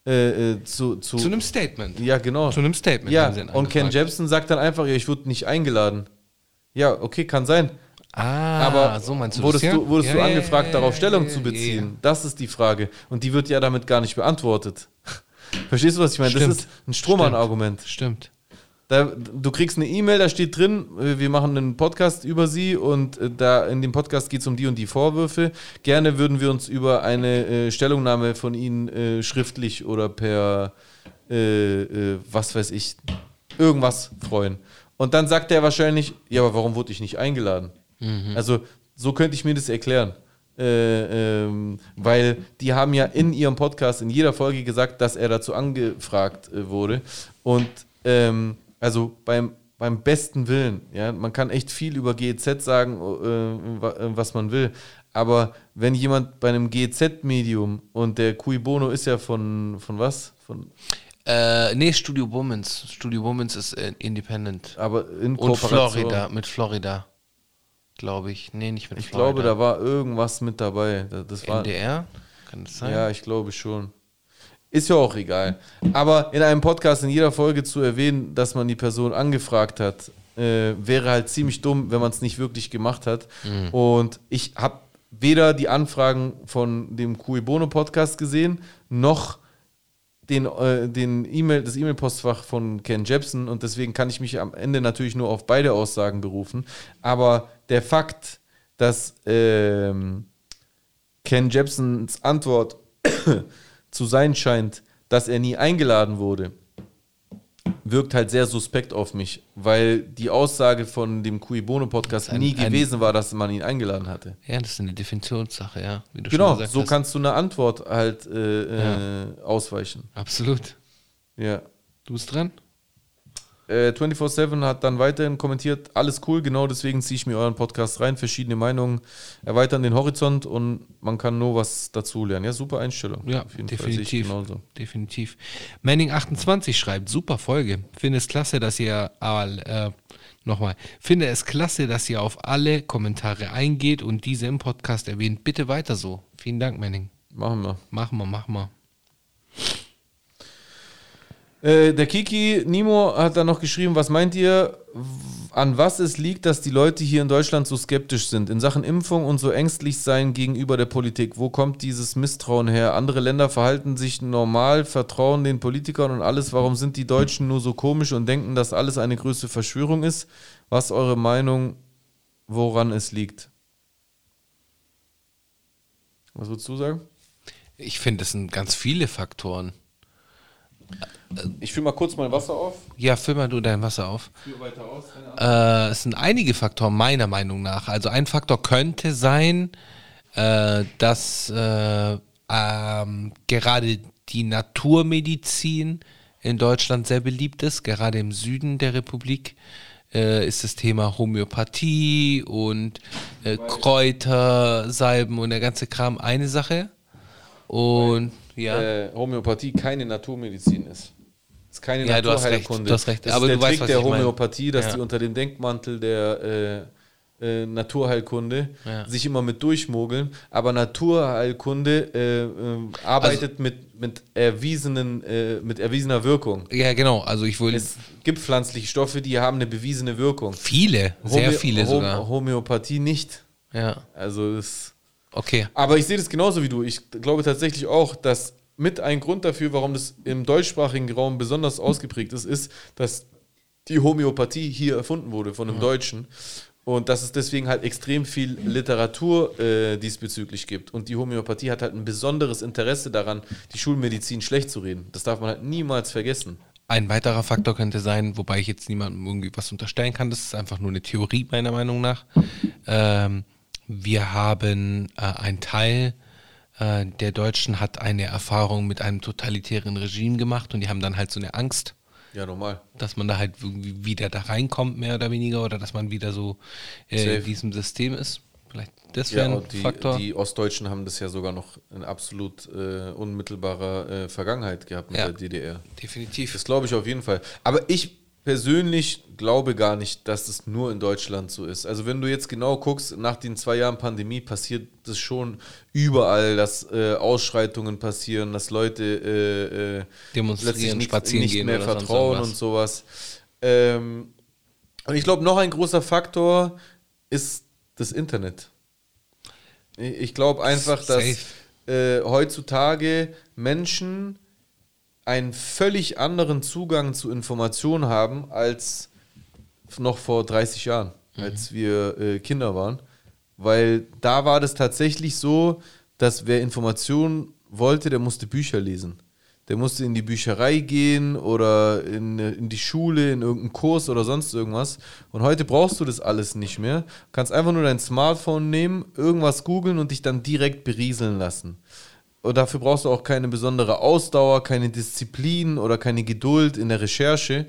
Äh, äh, zu, zu, Zu einem Statement. ja, genau. Zu einem Statement Ja, und Ken. Jebsen sagt dann einfach, ja, ich wurde nicht eingeladen. Ja, okay, kann sein. Ah, Aber so meinst du wurdest das, ja? du, wurdest Ja, du ja, angefragt, darauf Stellung zu beziehen? Das ist die Frage. Und die wird ja damit gar nicht beantwortet. Verstehst du, was ich meine? Das Stimmt. ist ein Strohmann-Argument. Stimmt. Da, du kriegst eine E-Mail, da steht drin, äh, wir machen einen Podcast über sie und äh, da in dem Podcast geht es um die und die Vorwürfe. Gerne würden wir uns über eine äh, Stellungnahme von Ihnen äh, schriftlich oder per äh, äh, was weiß ich, irgendwas freuen. Und dann sagt er wahrscheinlich, ja, aber warum wurde ich nicht eingeladen? Also so könnte ich mir das erklären. Äh, ähm, weil die haben ja in ihrem Podcast in jeder Folge gesagt, dass er dazu angefragt äh, wurde. Und ähm, also beim, beim besten Willen, ja, man kann echt viel über GEZ sagen, äh, äh, was man will. Aber wenn jemand bei einem GEZ-Medium und der Cui Bono ist ja von, von was? Von, Äh, nee, Studio Womans. Studio Womans ist äh, independent. aber in Und Kooperation. Florida, mit Florida. Glaube ich. Nee, nicht mit Ich Florida. glaube, da war irgendwas mit dabei. Das- Das war, NDR? Kann das sein? Ja, ich glaube schon. Ist ja auch egal. Aber in einem Podcast in jeder Folge zu erwähnen, dass man die Person angefragt hat, äh, wäre halt ziemlich dumm, wenn man es nicht wirklich gemacht hat. Und ich habe weder die Anfragen von dem Cui Bono Podcast gesehen, noch den, äh, den E-Mail, das E-Mail-Postfach von Ken Jebsen und deswegen kann ich mich am Ende natürlich nur auf beide Aussagen berufen. Aber der Fakt, dass ähm, Ken Jebsens Antwort zu sein scheint, dass er nie eingeladen wurde, wirkt halt sehr suspekt auf mich, weil die Aussage von dem Cui Bono Podcast ein- nie ein- gewesen war, dass man ihn eingeladen hatte. Ja, das ist eine Definitionssache, ja. Genau, so hast. kannst du eine Antwort halt äh, äh, ausweichen. Absolut. Ja. Du bist dran? Äh, 24-7 hat dann weiterhin kommentiert, alles cool, genau deswegen ziehe ich mir euren Podcast rein, verschiedene Meinungen erweitern den Horizont und man kann nur was dazu lernen. Ja, super Einstellung. Ja, Auf jeden Fall sehe ich definitiv. Definitiv. Manning28 schreibt, super Folge. Finde es klasse, dass ihr, äh, nochmal, finde es klasse, dass ihr auf alle Kommentare eingeht und diese im Podcast erwähnt. Bitte weiter so. Vielen Dank, Manning. Machen wir. Machen wir, machen wir. Äh, der Kiki Nimo hat dann noch geschrieben, was meint ihr, an was es liegt, dass die Leute hier in Deutschland so skeptisch sind in Sachen Impfung und so ängstlich sein gegenüber der Politik? Wo kommt dieses Misstrauen her? Andere Länder verhalten sich normal, vertrauen den Politikern und alles. Warum sind die Deutschen nur so komisch und denken, dass alles eine größte Verschwörung ist? Was eure Meinung, woran es liegt? Was würdest du sagen? Ich finde, es sind ganz viele Faktoren. Ich fülle mal kurz mein Wasser auf. Ja, füll mal du dein Wasser auf. Weiter aus. Äh, es sind einige Faktoren meiner Meinung nach. Also ein Faktor könnte sein, äh, dass äh, ähm, gerade die Naturmedizin in Deutschland sehr beliebt ist. Gerade im Süden der Republik äh, ist das Thema Homöopathie und äh, Kräuter, Salben und der ganze Kram eine Sache. Und ja. äh, Homöopathie keine Naturmedizin ist. Es ist keine Ja, du hast recht, Naturheilkunde. du hast recht. Das Aber ist der weißt, Trick was der meine. Homöopathie, dass Ja. die unter dem Denkmantel der äh, äh, Naturheilkunde sich immer mit durchmogeln. Aber Naturheilkunde äh, äh, arbeitet Also mit, mit, erwiesenen, äh, mit erwiesener Wirkung. ja, genau. Also ich will Es gibt pflanzliche Stoffe, die haben eine bewiesene Wirkung. viele, sehr Homö- viele Hom- sogar. Homöopathie nicht. Ja, Also es okay. Aber ich sehe das genauso wie du. Ich glaube tatsächlich auch, dass mit ein Grund dafür, warum das im deutschsprachigen Raum besonders ausgeprägt ist, ist, dass die Homöopathie hier erfunden wurde von einem Deutschen. Und dass es deswegen halt extrem viel Literatur äh, diesbezüglich gibt. Und die Homöopathie hat halt ein besonderes Interesse daran, die Schulmedizin schlecht zu reden. Das darf man halt niemals vergessen. Ein weiterer Faktor könnte sein, wobei ich jetzt niemandem irgendwie was unterstellen kann, das ist einfach nur eine Theorie meiner Meinung nach. Ähm, wir haben äh, ein Teil äh, der Deutschen hat eine Erfahrung mit einem totalitären Regime gemacht und die haben dann halt so eine Angst, Ja, normal. dass man da halt wieder da reinkommt, mehr oder weniger, oder dass man wieder so äh, in diesem System ist. Vielleicht das wäre Ja, ein die, Faktor. die Ostdeutschen haben das ja sogar noch in absolut äh, unmittelbarer äh, Vergangenheit gehabt mit Ja. der DDR. Definitiv. Das glaube ich auf jeden Fall. Aber ich persönlich glaube gar nicht, dass es nur in Deutschland so ist. Also wenn du jetzt genau guckst, nach den zwei Jahren Pandemie passiert das schon überall, dass äh, Ausschreitungen passieren, dass Leute äh, äh, Demonstrieren, plötzlich nicht, spazieren nicht gehen mehr vertrauen und sowas. Ähm, und ich glaube, noch ein großer Faktor ist das Internet. Ich glaube einfach, dass äh, heutzutage Menschen einen völlig anderen Zugang zu Informationen haben als noch vor 30 Jahren, als wir äh, Kinder waren. Weil da war das tatsächlich so, dass wer Informationen wollte, der musste Bücher lesen. Der musste in die Bücherei gehen oder in, in die Schule, in irgendeinen Kurs oder sonst irgendwas. Und heute brauchst du das alles nicht mehr. Du kannst einfach nur dein Smartphone nehmen, irgendwas googeln und dich dann direkt berieseln lassen. Und dafür brauchst du auch keine besondere Ausdauer, keine Disziplin oder keine Geduld in der Recherche.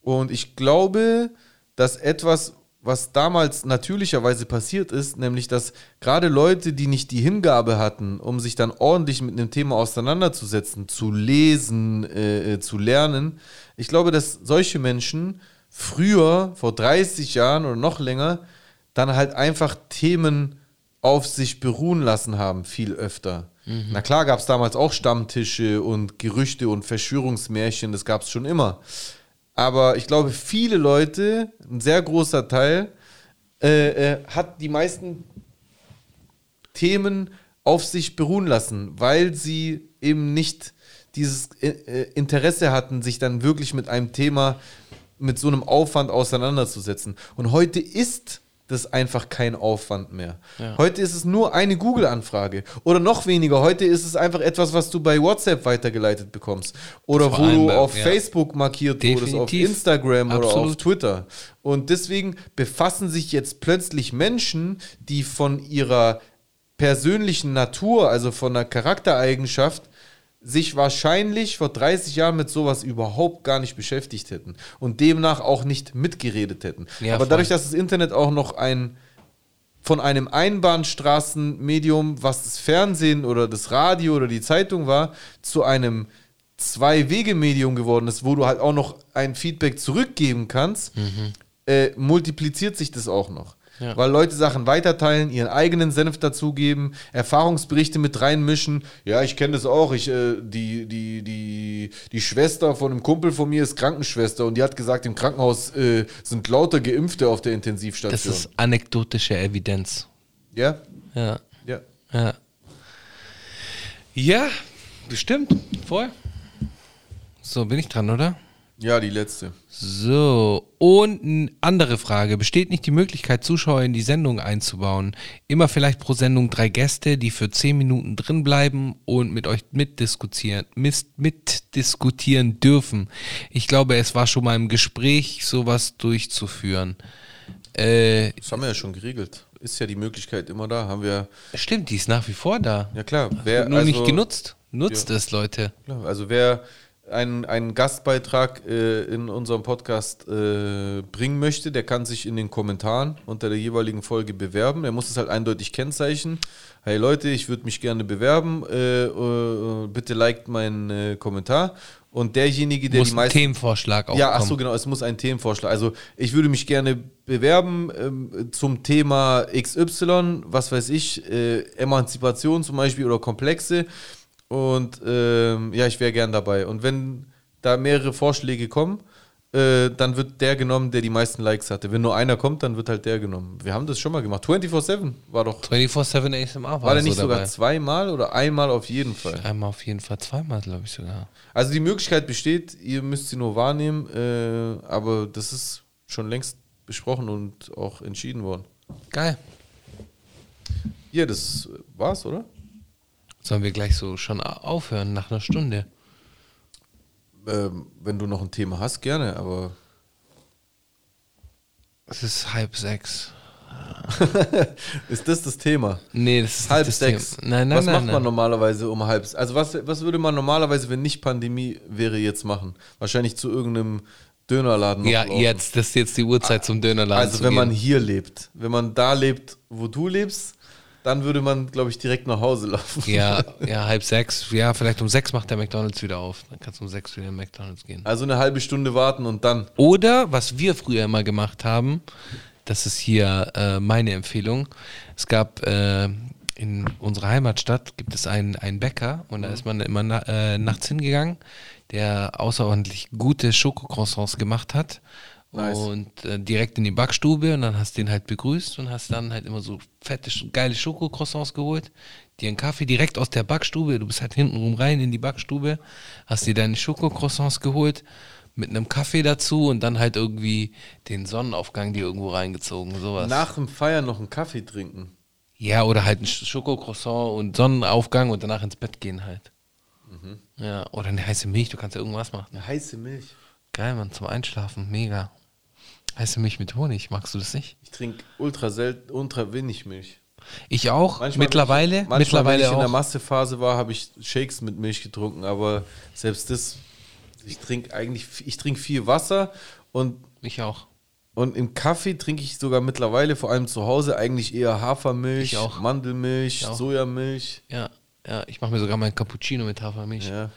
Und ich glaube, dass etwas, was damals natürlicherweise passiert ist, nämlich dass gerade Leute, die nicht die Hingabe hatten, um sich dann ordentlich mit einem Thema auseinanderzusetzen, zu lesen, äh, äh, zu lernen, ich glaube, dass solche Menschen früher, vor 30 Jahren oder noch länger, dann halt einfach Themen auf sich beruhen lassen haben, viel öfter. Na klar gab es damals auch Stammtische und Gerüchte und Verschwörungsmärchen, das gab es schon immer. Aber ich glaube, viele Leute, ein sehr großer Teil, äh, äh, hat die meisten Themen auf sich beruhen lassen, weil sie eben nicht dieses äh, äh, Interesse hatten, sich dann wirklich mit einem Thema mit so einem Aufwand auseinanderzusetzen. Und heute ist das einfach kein Aufwand mehr. Heute ist es nur eine Google-Anfrage. Oder noch weniger, heute ist es einfach etwas, was du bei WhatsApp weitergeleitet bekommst. Oder Vor wo du bei- auf ja. Facebook markiert wurdest, auf Definitiv. Instagram oder auf Absolut. Twitter. Und deswegen befassen sich jetzt plötzlich Menschen, die von ihrer persönlichen Natur, also von einer Charaktereigenschaft, sich wahrscheinlich vor 30 Jahren mit sowas überhaupt gar nicht beschäftigt hätten und demnach auch nicht mitgeredet hätten. Ja, Aber voll. dadurch, dass das Internet auch noch ein von einem Einbahnstraßenmedium, was das Fernsehen oder das Radio oder die Zeitung war, zu einem Zwei-Wege-Medium geworden ist, wo du halt auch noch ein Feedback zurückgeben kannst, äh, multipliziert sich das auch noch. Ja. Weil Leute Sachen weiterteilen, ihren eigenen Senf dazugeben, Erfahrungsberichte mit reinmischen. Ja, ich kenne das auch. Ich, äh, die, die, die, die Schwester von einem Kumpel von mir ist Krankenschwester und die hat gesagt, im Krankenhaus äh, sind lauter Geimpfte auf der Intensivstation. Das ist anekdotische Evidenz. ja? Ja. Ja. Ja. Ja, bestimmt. Voll. So, bin ich dran, oder? Ja, die letzte. So, und eine andere Frage. Besteht nicht die Möglichkeit, Zuschauer in die Sendung einzubauen? Immer vielleicht pro Sendung drei Gäste, die für zehn Minuten drin bleiben und mit euch mitdiskutieren, mitdiskutieren dürfen. Ich glaube, es war schon mal im Gespräch, sowas durchzuführen. Äh, Das haben wir ja schon geregelt. Ist ja die Möglichkeit immer da. Haben wir. stimmt, die ist nach wie vor da. Ja klar. Wer, Nur nicht also- genutzt. Nutzt es, Leute. Klar, Also wer einen, einen Gastbeitrag äh, in unserem Podcast äh, bringen möchte, der kann sich in den Kommentaren unter der jeweiligen Folge bewerben. Er muss es halt eindeutig kennzeichnen. Hey Leute, ich würde mich gerne bewerben. Äh, äh, bitte liked meinen äh, Kommentar. Und derjenige, der Muss die ein meisten Themenvorschlag auch ja, ach so, genau, es muss ein Themenvorschlag. Also ich würde mich gerne bewerben ähm, zum Thema XY, was weiß ich, äh, Emanzipation zum Beispiel oder Komplexe. Und ähm, ja, ich wäre gern dabei. Und wenn da mehrere Vorschläge kommen, äh, dann wird der genommen, der die meisten Likes hatte. Wenn nur einer kommt, dann wird halt der genommen. Wir haben das schon mal gemacht. 24-7 war doch. 24-7 ASMR war, War der so nicht sogar dabei. zweimal oder einmal auf jeden Fall? Einmal auf jeden Fall, zweimal, glaube ich sogar. Also die Möglichkeit besteht, ihr müsst sie nur wahrnehmen, äh, aber das ist schon längst besprochen und auch entschieden worden. Geil. Ja, das war's, oder? Sollen wir gleich so schon aufhören nach einer Stunde? Ähm, wenn du noch ein Thema hast, gerne, aber Es ist halb sechs. ist das das Thema? Nee, das ist Halb das sechs. Thema. Nein, nein, was nein. macht nein. man normalerweise um halb Also was, was würde man normalerweise, wenn nicht Pandemie wäre, jetzt machen? Wahrscheinlich zu irgendeinem Dönerladen Ja, laufen. jetzt, das ist jetzt die Uhrzeit zum Dönerladen Also wenn man gehen. hier lebt, wenn man da lebt, wo du lebst, dann würde man, glaube ich, direkt nach Hause laufen. Ja, ja, halb sechs. Ja, vielleicht um sechs macht der McDonalds wieder auf. Dann kannst du um sechs wieder in McDonalds gehen. Also eine halbe Stunde warten und dann. Oder, was wir früher immer gemacht haben, das ist hier äh, meine Empfehlung. Es gab äh, in unserer Heimatstadt gibt es einen, einen Bäcker und da ist man immer na, äh, nachts hingegangen, der außerordentlich gute Schokocroissants gemacht hat. Nice. Und äh, direkt in die Backstube und dann hast du den halt begrüßt und hast dann halt immer so fette, geile Schokocroissants geholt, dir einen Kaffee direkt aus der Backstube, du bist halt hintenrum rein in die Backstube, hast dir deine Schokocroissants geholt, mit einem Kaffee dazu und dann halt irgendwie den Sonnenaufgang dir irgendwo reingezogen, sowas. Nach dem Feiern noch einen Kaffee trinken. ja, oder halt ein Sch- Schokocroissant und Sonnenaufgang und danach ins Bett gehen halt. Ja, oder eine heiße Milch, du kannst ja irgendwas machen. Eine heiße Milch. Geil, Mann, zum Einschlafen, mega. Heiße Milch mit Honig, magst du das nicht? Ich trinke ultra selten, ultra wenig Milch. Ich auch, Manchmal, mittlerweile, ich, manchmal, mittlerweile wenn ich in der auch. Massephase war, habe ich Shakes mit Milch getrunken, aber selbst das, ich trinke eigentlich, ich trinke viel Wasser und, Ich auch. und im Kaffee trinke ich sogar mittlerweile, vor allem zu Hause, eigentlich eher Hafermilch, auch. Mandelmilch, auch. Sojamilch. Ja, ja, ich mache mir sogar meinen Cappuccino mit Hafermilch. Ja.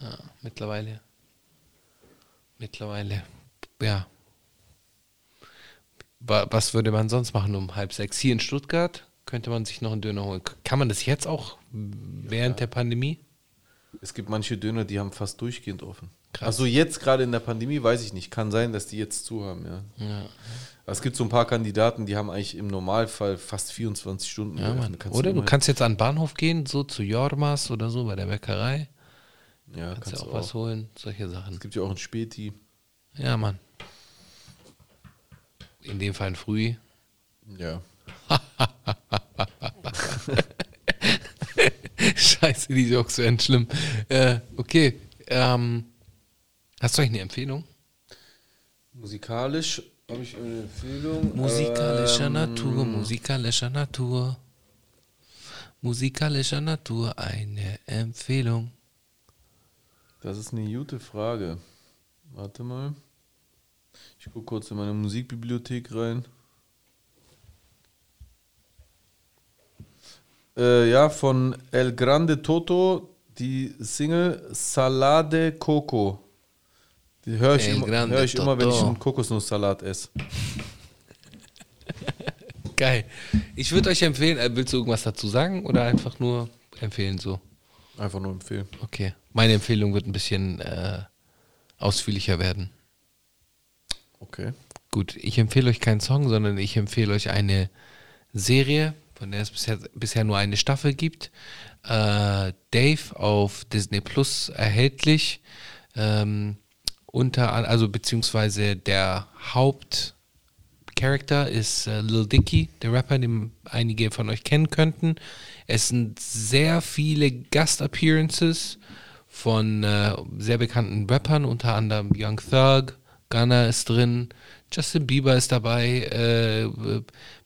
Ja, mittlerweile. Mittlerweile. Ja. Wa- Was würde man sonst machen um halb sechs? Hier in Stuttgart könnte man sich noch einen Döner holen. Kann man das jetzt auch während der Pandemie? Es gibt manche Döner, die haben fast durchgehend offen. Krass. Also jetzt gerade in der Pandemie weiß ich nicht. Kann sein, dass die jetzt zu haben, ja. Ja, Es gibt so ein paar Kandidaten, die haben eigentlich im Normalfall fast 24 Stunden. ja Oder du immer- kannst jetzt an den Bahnhof gehen, so zu Jormas oder so bei der Bäckerei. ja, Kannst, kannst du du auch was holen, solche Sachen. Es gibt ja auch ein Späti. Ja, Mann. In dem Fall ein Früh. Ja. Scheiße, die Jokes werden schlimm. Äh, okay. Ähm, hast du eigentlich eine Empfehlung? Musikalisch habe ich eine Empfehlung. Musikalischer Ähm, Natur, musikalischer Natur. Musikalischer Natur, eine Empfehlung. Das ist eine gute Frage. Warte mal. Ich gucke kurz in meine Musikbibliothek rein. Äh, ja, von El Grande Toto, die Single Salade Coco. Die höre ich, El immer, hör ich immer, wenn ich einen Kokosnusssalat esse. Geil. Ich würde euch empfehlen, äh, willst du irgendwas dazu sagen oder einfach nur empfehlen so? Einfach nur empfehlen. Okay. Meine Empfehlung wird ein bisschen äh, ausführlicher werden. Okay. Gut, ich empfehle euch keinen Song, sondern ich empfehle euch eine Serie, von der es bisher, bisher nur eine Staffel gibt. Äh, Dave auf Disney Plus erhältlich. Ähm, unter, also beziehungsweise der Hauptcharakter ist äh, Lil Dicky, der Rapper, den einige von euch kennen könnten. Es sind sehr viele Gastappearances von äh, sehr bekannten Rappern, unter anderem Young Thug, Gunna ist drin, Justin Bieber ist dabei, äh,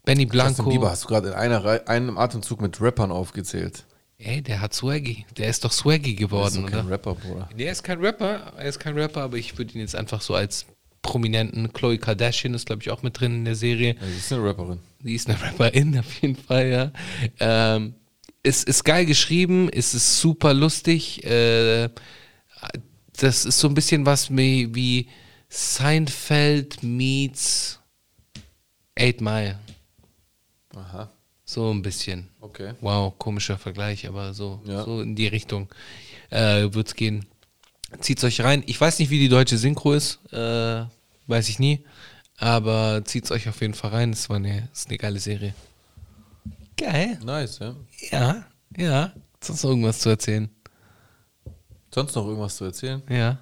Benny Blanco. Justin Bieber hast du gerade in einer einem Atemzug mit Rappern aufgezählt. Ey, der hat Swaggy. Der ist doch Swaggy ist geworden, doch kein oder? Rapper, Bruder. Der ist kein Rapper, er ist kein Rapper, aber ich würde ihn jetzt einfach so als prominenten Chloe Kardashian ist, glaube ich, auch mit drin in der Serie. Ja, sie ist eine Rapperin. Die ist eine Rapperin auf jeden Fall, ja. Ähm, es ist geil geschrieben, es ist super lustig. Äh, das ist so ein bisschen was wie, wie Seinfeld meets Eight Mile. Aha. So ein bisschen. Okay. Wow, komischer Vergleich, aber so, Ja. so in die Richtung äh, wird es gehen. Zieht's euch rein. Ich weiß nicht, wie die deutsche Synchro ist, äh, weiß ich nie, aber zieht's euch auf jeden Fall rein. Es war eine, ist eine geile Serie. Geil. Nice, ja. Ja, ja. Sonst noch irgendwas zu erzählen? Sonst noch irgendwas zu erzählen? Ja.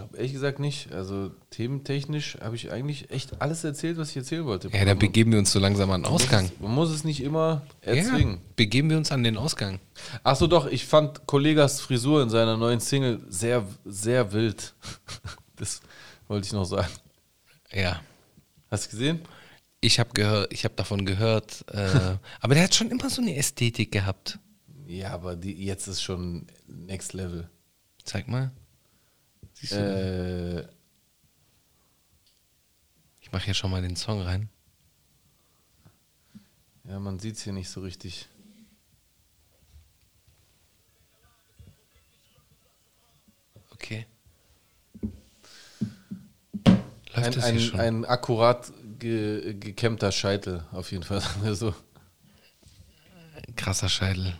Glaube ehrlich gesagt nicht. Also thementechnisch habe ich eigentlich echt alles erzählt, was ich erzählen wollte. Ja, dann begeben wir uns so langsam an den Ausgang. Man muss es nicht immer Ja, erzwingen. begeben wir uns an den Ausgang. Ach so, doch, ich fand Kollegas Frisur in seiner neuen Single sehr, sehr wild. Das wollte ich noch sagen. Ja. Hast du gesehen? Ich habe gehört, ich habe davon gehört, äh, aber der hat schon immer so eine Ästhetik gehabt. Ja, aber die, jetzt ist schon Next Level. Zeig mal. Äh, Ich mache hier schon mal den Song rein. ja, man sieht es hier nicht so richtig. Okay. Läuft Ein, ein, ein akkurat ge, gekämmter Scheitel, auf jeden Fall. so. Krasser Scheitel.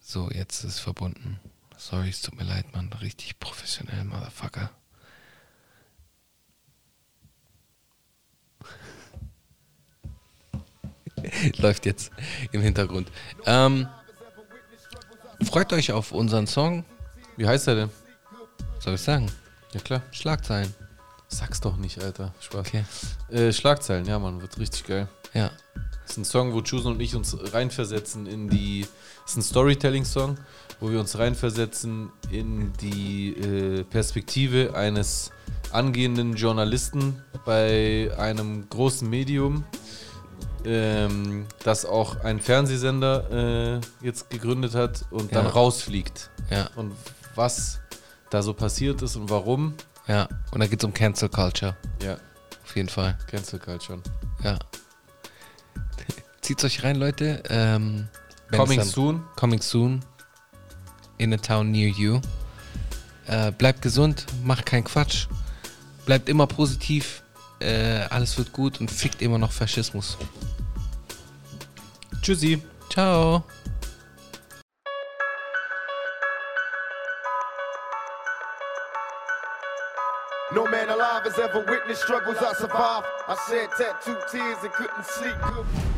So, jetzt ist es verbunden. Sorry, es tut mir leid, Mann. Richtig professionell, Motherfucker. Läuft jetzt im Hintergrund. Ähm, freut euch auf unseren Song. Wie heißt er denn? Soll ich sagen? Ja, klar. Schlagzeilen. Sag's doch nicht, Alter. Spaß. Okay. Äh, Schlagzeilen, ja, Mann, wird richtig geil. Ja. Ist ein Song, wo Juice und ich uns reinversetzen in die. Ist ein Storytelling-Song, wo wir uns reinversetzen in die äh, Perspektive eines angehenden Journalisten bei einem großen Medium, ähm, das auch ein Fernsehsender äh, jetzt gegründet hat und dann Ja. rausfliegt. Ja. Und was da so passiert ist und warum, Ja. Und da geht es um Cancel Culture. ja, Auf jeden Fall. Cancel Culture. Ja. Zieht's euch rein, Leute. Ähm, Coming dann- soon. Coming soon. In a town near you. Äh, bleibt gesund, macht keinen Quatsch. Bleibt immer positiv. Äh, alles wird gut und fickt immer noch Faschismus. Tschüssi. Ciao. No man alive has ever witnessed struggles I survived. I shed tattooed tears and couldn't sleep.